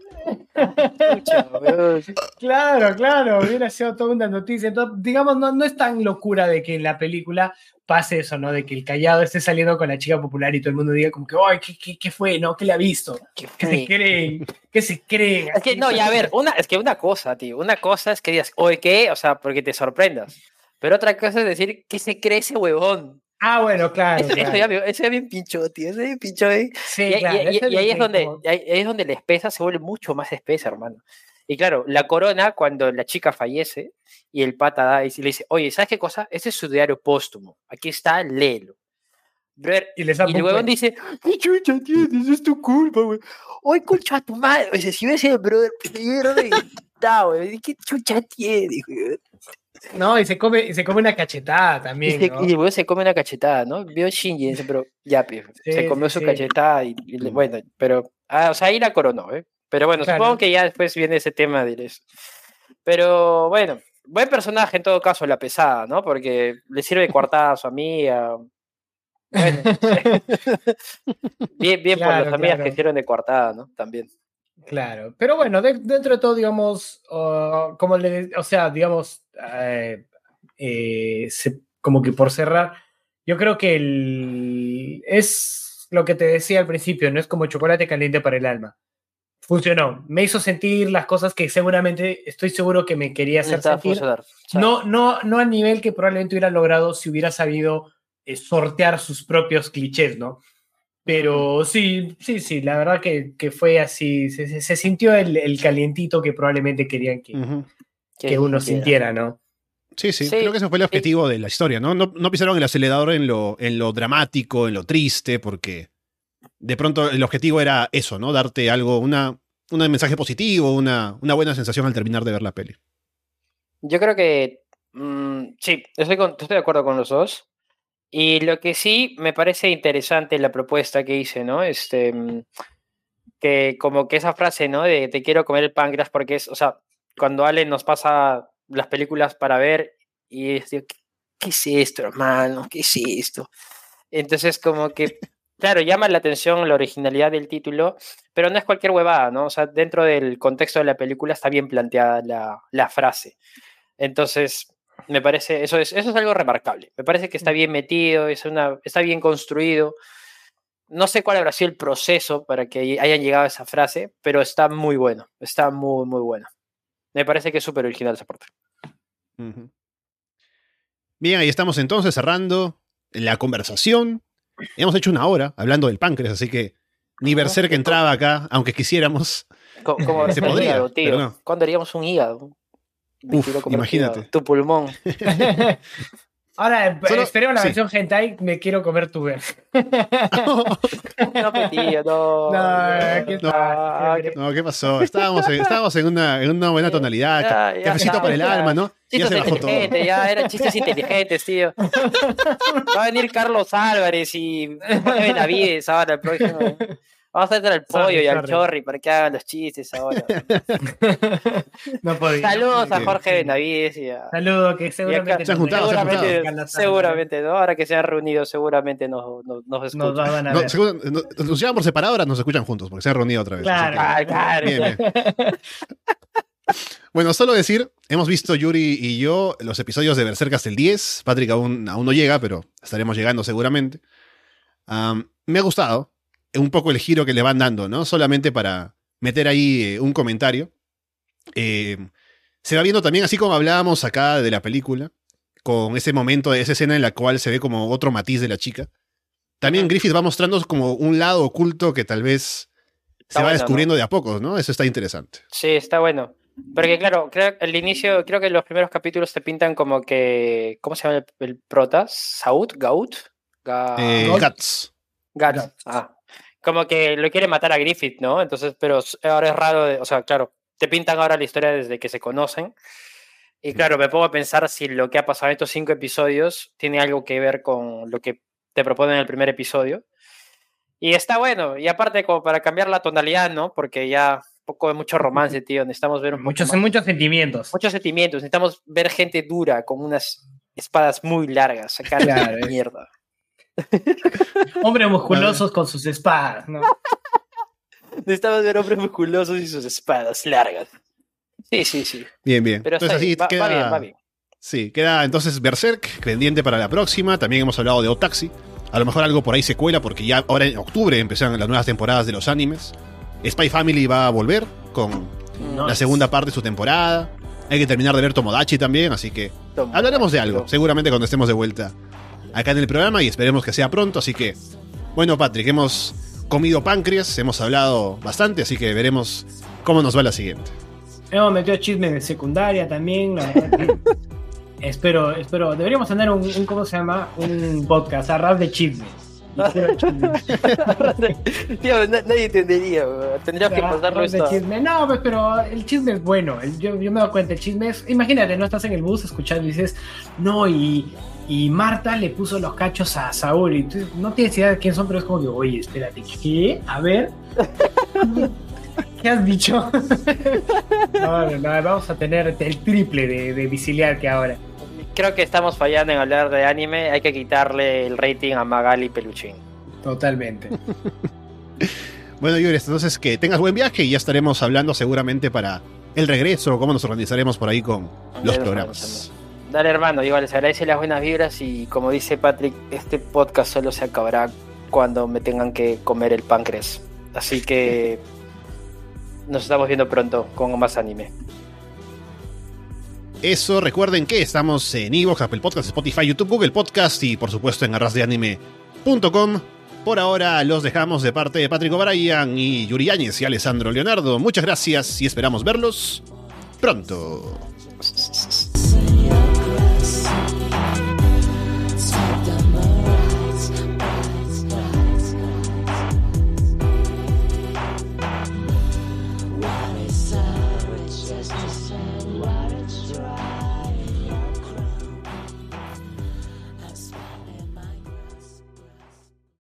claro, claro, hubiera sido toda una noticia. Entonces, digamos, no, no es tan locura de que en la película pase eso, ¿no? De que el callado esté saliendo con la chica popular y todo el mundo diga como que, ay, ¿qué, qué, qué fue? ¿No? ¿Qué le ha visto? ¿Qué, se creen? ¿Qué se creen? Es que, no, ya a ver, una, es que una cosa, tío, una cosa es que digas, oye, ¿qué? O sea, porque te sorprendas. Pero otra cosa es decir, ¿qué se cree ese huevón? Ah, bueno, claro. Eso, ya, bien pincho, tío. Eso bien pincho, ¿eh? Sí, y, claro, y, ahí, es donde, ahí es donde la espesa se vuelve mucho más espesa, hermano. Y claro, la corona, cuando la chica fallece y el pata da y le dice, oye, ¿sabes qué cosa? Ese es su diario póstumo. Aquí está, léelo. y, y el huevón dice, ¿qué chucha tienes? Es tu culpa, güey. Oye, concha tu madre. Dice, si ves el brother, da, güey. ¿Qué chucha tienes, güey? No, y se come, se come una cachetada también. Y, se, ¿no? se come una cachetada, ¿no? Vio Shinji, dice, pero ya, se comió su cachetada y, bueno, pero, ah, o sea, ahí la coronó, ¿eh? Pero bueno, supongo que ya después viene ese tema de eso. Pero bueno, buen personaje en todo caso, la pesada, ¿no? Porque le sirve de coartada a su amiga. Bueno, bien, bien por las amigas que hicieron de coartada, ¿no? También. Claro, pero bueno, dentro de todo, digamos, como le, o sea, digamos, eh, eh, como que por cerrar, yo creo que el, es lo que te decía al principio, no es como chocolate caliente para el alma. Funcionó, me hizo sentir las cosas que seguramente estoy seguro que me quería hacer sentir. No, no, no a nivel que probablemente hubiera logrado si hubiera sabido eh, sortear sus propios clichés, ¿no? Pero sí, sí, sí, la verdad que, que fue así, se, se sintió el, el, calientito que probablemente querían que, que uno sintiera, ¿no? Sí, sí, creo que ese fue el objetivo de la historia, ¿no? ¿no? No pisaron el acelerador en lo, en lo dramático, en lo triste, porque de pronto el objetivo era eso, ¿no? Darte algo, una, un mensaje positivo, una, una buena sensación al terminar de ver la peli. Yo creo que mm, sí, estoy, estoy de acuerdo con los dos. Y lo que sí me parece interesante la propuesta que hice, ¿no? Este, mm, que como que esa frase, ¿no? De te quiero comer el páncreas porque es, o sea, cuando Ale nos pasa las películas para ver y es, ¿qué, ¿qué es esto, hermano? ¿Qué es esto? Entonces como que, claro, llama la atención la originalidad del título, pero no es cualquier huevada, ¿no? O sea, dentro del contexto de la película está bien planteada la, la frase. Entonces, me parece, eso es, eso es algo remarcable. Me parece que está bien metido, es una, está bien construido. No sé cuál habrá sido el proceso para que hayan llegado a esa frase, pero está muy bueno, está muy, muy bueno. Me parece que es súper original esa parte. Bien, ahí estamos entonces cerrando la conversación. Hemos hecho una hora hablando del páncreas, así que ni ver que entraba acá, aunque quisiéramos. ¿Cómo, se podría, tío? ¿Cuándo haríamos un hígado? Uf, imagínate. Tu pulmón. Ahora, eh, Solo, esperemos la versión hentai, me quiero comer tu ver. no, tío, no. No, ¿qué, no, ¿qué pasó? Estábamos en, estábamos en, una, en una buena tonalidad. Ya, ya, cafecito para el alma, ¿no? ya se bajó todo. Ya eran chistes inteligentes, tío. Va a venir Carlos Álvarez y Benavides ahora el próximo. Vamos a hacer al pollo y al chorri para que hagan los chistes ahora. no podía. Saludos a Jorge Benavides y a. Saludos, que seguramente. Se han juntado, seguramente, seguramente, ¿no? Ahora que se han reunido, seguramente nos, nos, nos escuchan. Nos van a ver. No, nos llaman por separado, ahora nos escuchan juntos, porque se han reunido otra vez. Claro, que, claro. Bien, bien. Bueno, solo decir, hemos visto Yuri y yo los episodios de Berserk hasta el 10. Patrick aún, aún no llega, pero estaremos llegando seguramente. Um, me ha gustado un poco el giro que le van dando, ¿no? Solamente para meter ahí eh, un comentario. Eh, se va viendo también, así como hablábamos acá de la película, con ese momento, esa escena en la cual se ve como otro matiz de la chica. También Griffith va mostrando como un lado oculto que tal vez se va descubriendo de a poco, ¿no? Eso está interesante. Sí, está bueno. Porque claro, creo el inicio, creo que los primeros capítulos te pintan como que. ¿Cómo se llama el, prota? ¿Saud? ¿Gaut? Eh, Guts. Guts. Ah, como que lo quiere matar a Griffith, ¿no? Entonces, pero ahora es raro, o sea, claro, te pintan ahora la historia desde que se conocen. Y claro, me pongo a pensar si lo que ha pasado en estos cinco episodios tiene algo que ver con lo que te proponen en el primer episodio. Y está bueno, y aparte como para cambiar la tonalidad, ¿no? Porque ya un poco de mucho romance, tío, necesitamos ver muchos, muchos sentimientos. Muchos sentimientos, necesitamos ver gente dura con unas espadas muy largas, sacar claro, mierda. Hombres musculosos con sus espadas, ¿no? Necesitamos ver hombres musculosos y sus espadas largas. Sí, sí, sí. Bien, bien. Pero entonces, así va, queda, va bien, va bien. Sí, queda entonces Berserk, pendiente para la próxima. También hemos hablado de Otaxi. A lo mejor algo por ahí se cuela porque ya ahora en octubre empiezan las nuevas temporadas de los animes. Spy Family va a volver con No, la segunda parte de su temporada. Hay que terminar de ver Tomodachi también, así que hablaremos de algo, seguramente cuando estemos de vuelta acá en el programa y esperemos que sea pronto. Así que, bueno, Patrick, hemos comido páncreas, hemos hablado bastante, así que veremos cómo nos va la siguiente. Hemos metido chisme de secundaria también. la verdad que- espero, espero. Deberíamos tener un, un- ¿cómo se llama? Un podcast, a rap de chisme. Y puro chisme. Tío, na- nadie entendería. Tendríamos que pasarlo esto. chisme. No, pues, pero el chisme es bueno. El- yo, yo me doy cuenta, el chisme es. Imagínate, no estás en el bus escuchando y dices, no, y, y Marta le puso los cachos a Saúl. Y tú no tienes idea de quién son, pero es como que, oye, espérate, ¿qué? A ver. ¿Qué has dicho? no, no, no, vamos a tener el triple de, de visiliar que ahora. Creo que estamos fallando en hablar de anime. Hay que quitarle el rating a Magali Peluchín. Totalmente. Bueno, Yuri, entonces que tengas buen viaje y ya estaremos hablando seguramente para el regreso, cómo nos organizaremos por ahí con los programas. Dale, hermano, igual les agradece las buenas vibras y como dice Patrick, este podcast solo se acabará cuando me tengan que comer el páncreas. Así que nos estamos viendo pronto con más anime. Eso, recuerden que estamos en Evox, Apple Podcast, Spotify, YouTube, Google Podcast y por supuesto en arrasdeanime.com. Por ahora los dejamos de parte de Patrick O'Brien y Yuri Yáñez y Alessandro Leonardo. Muchas gracias y esperamos verlos pronto.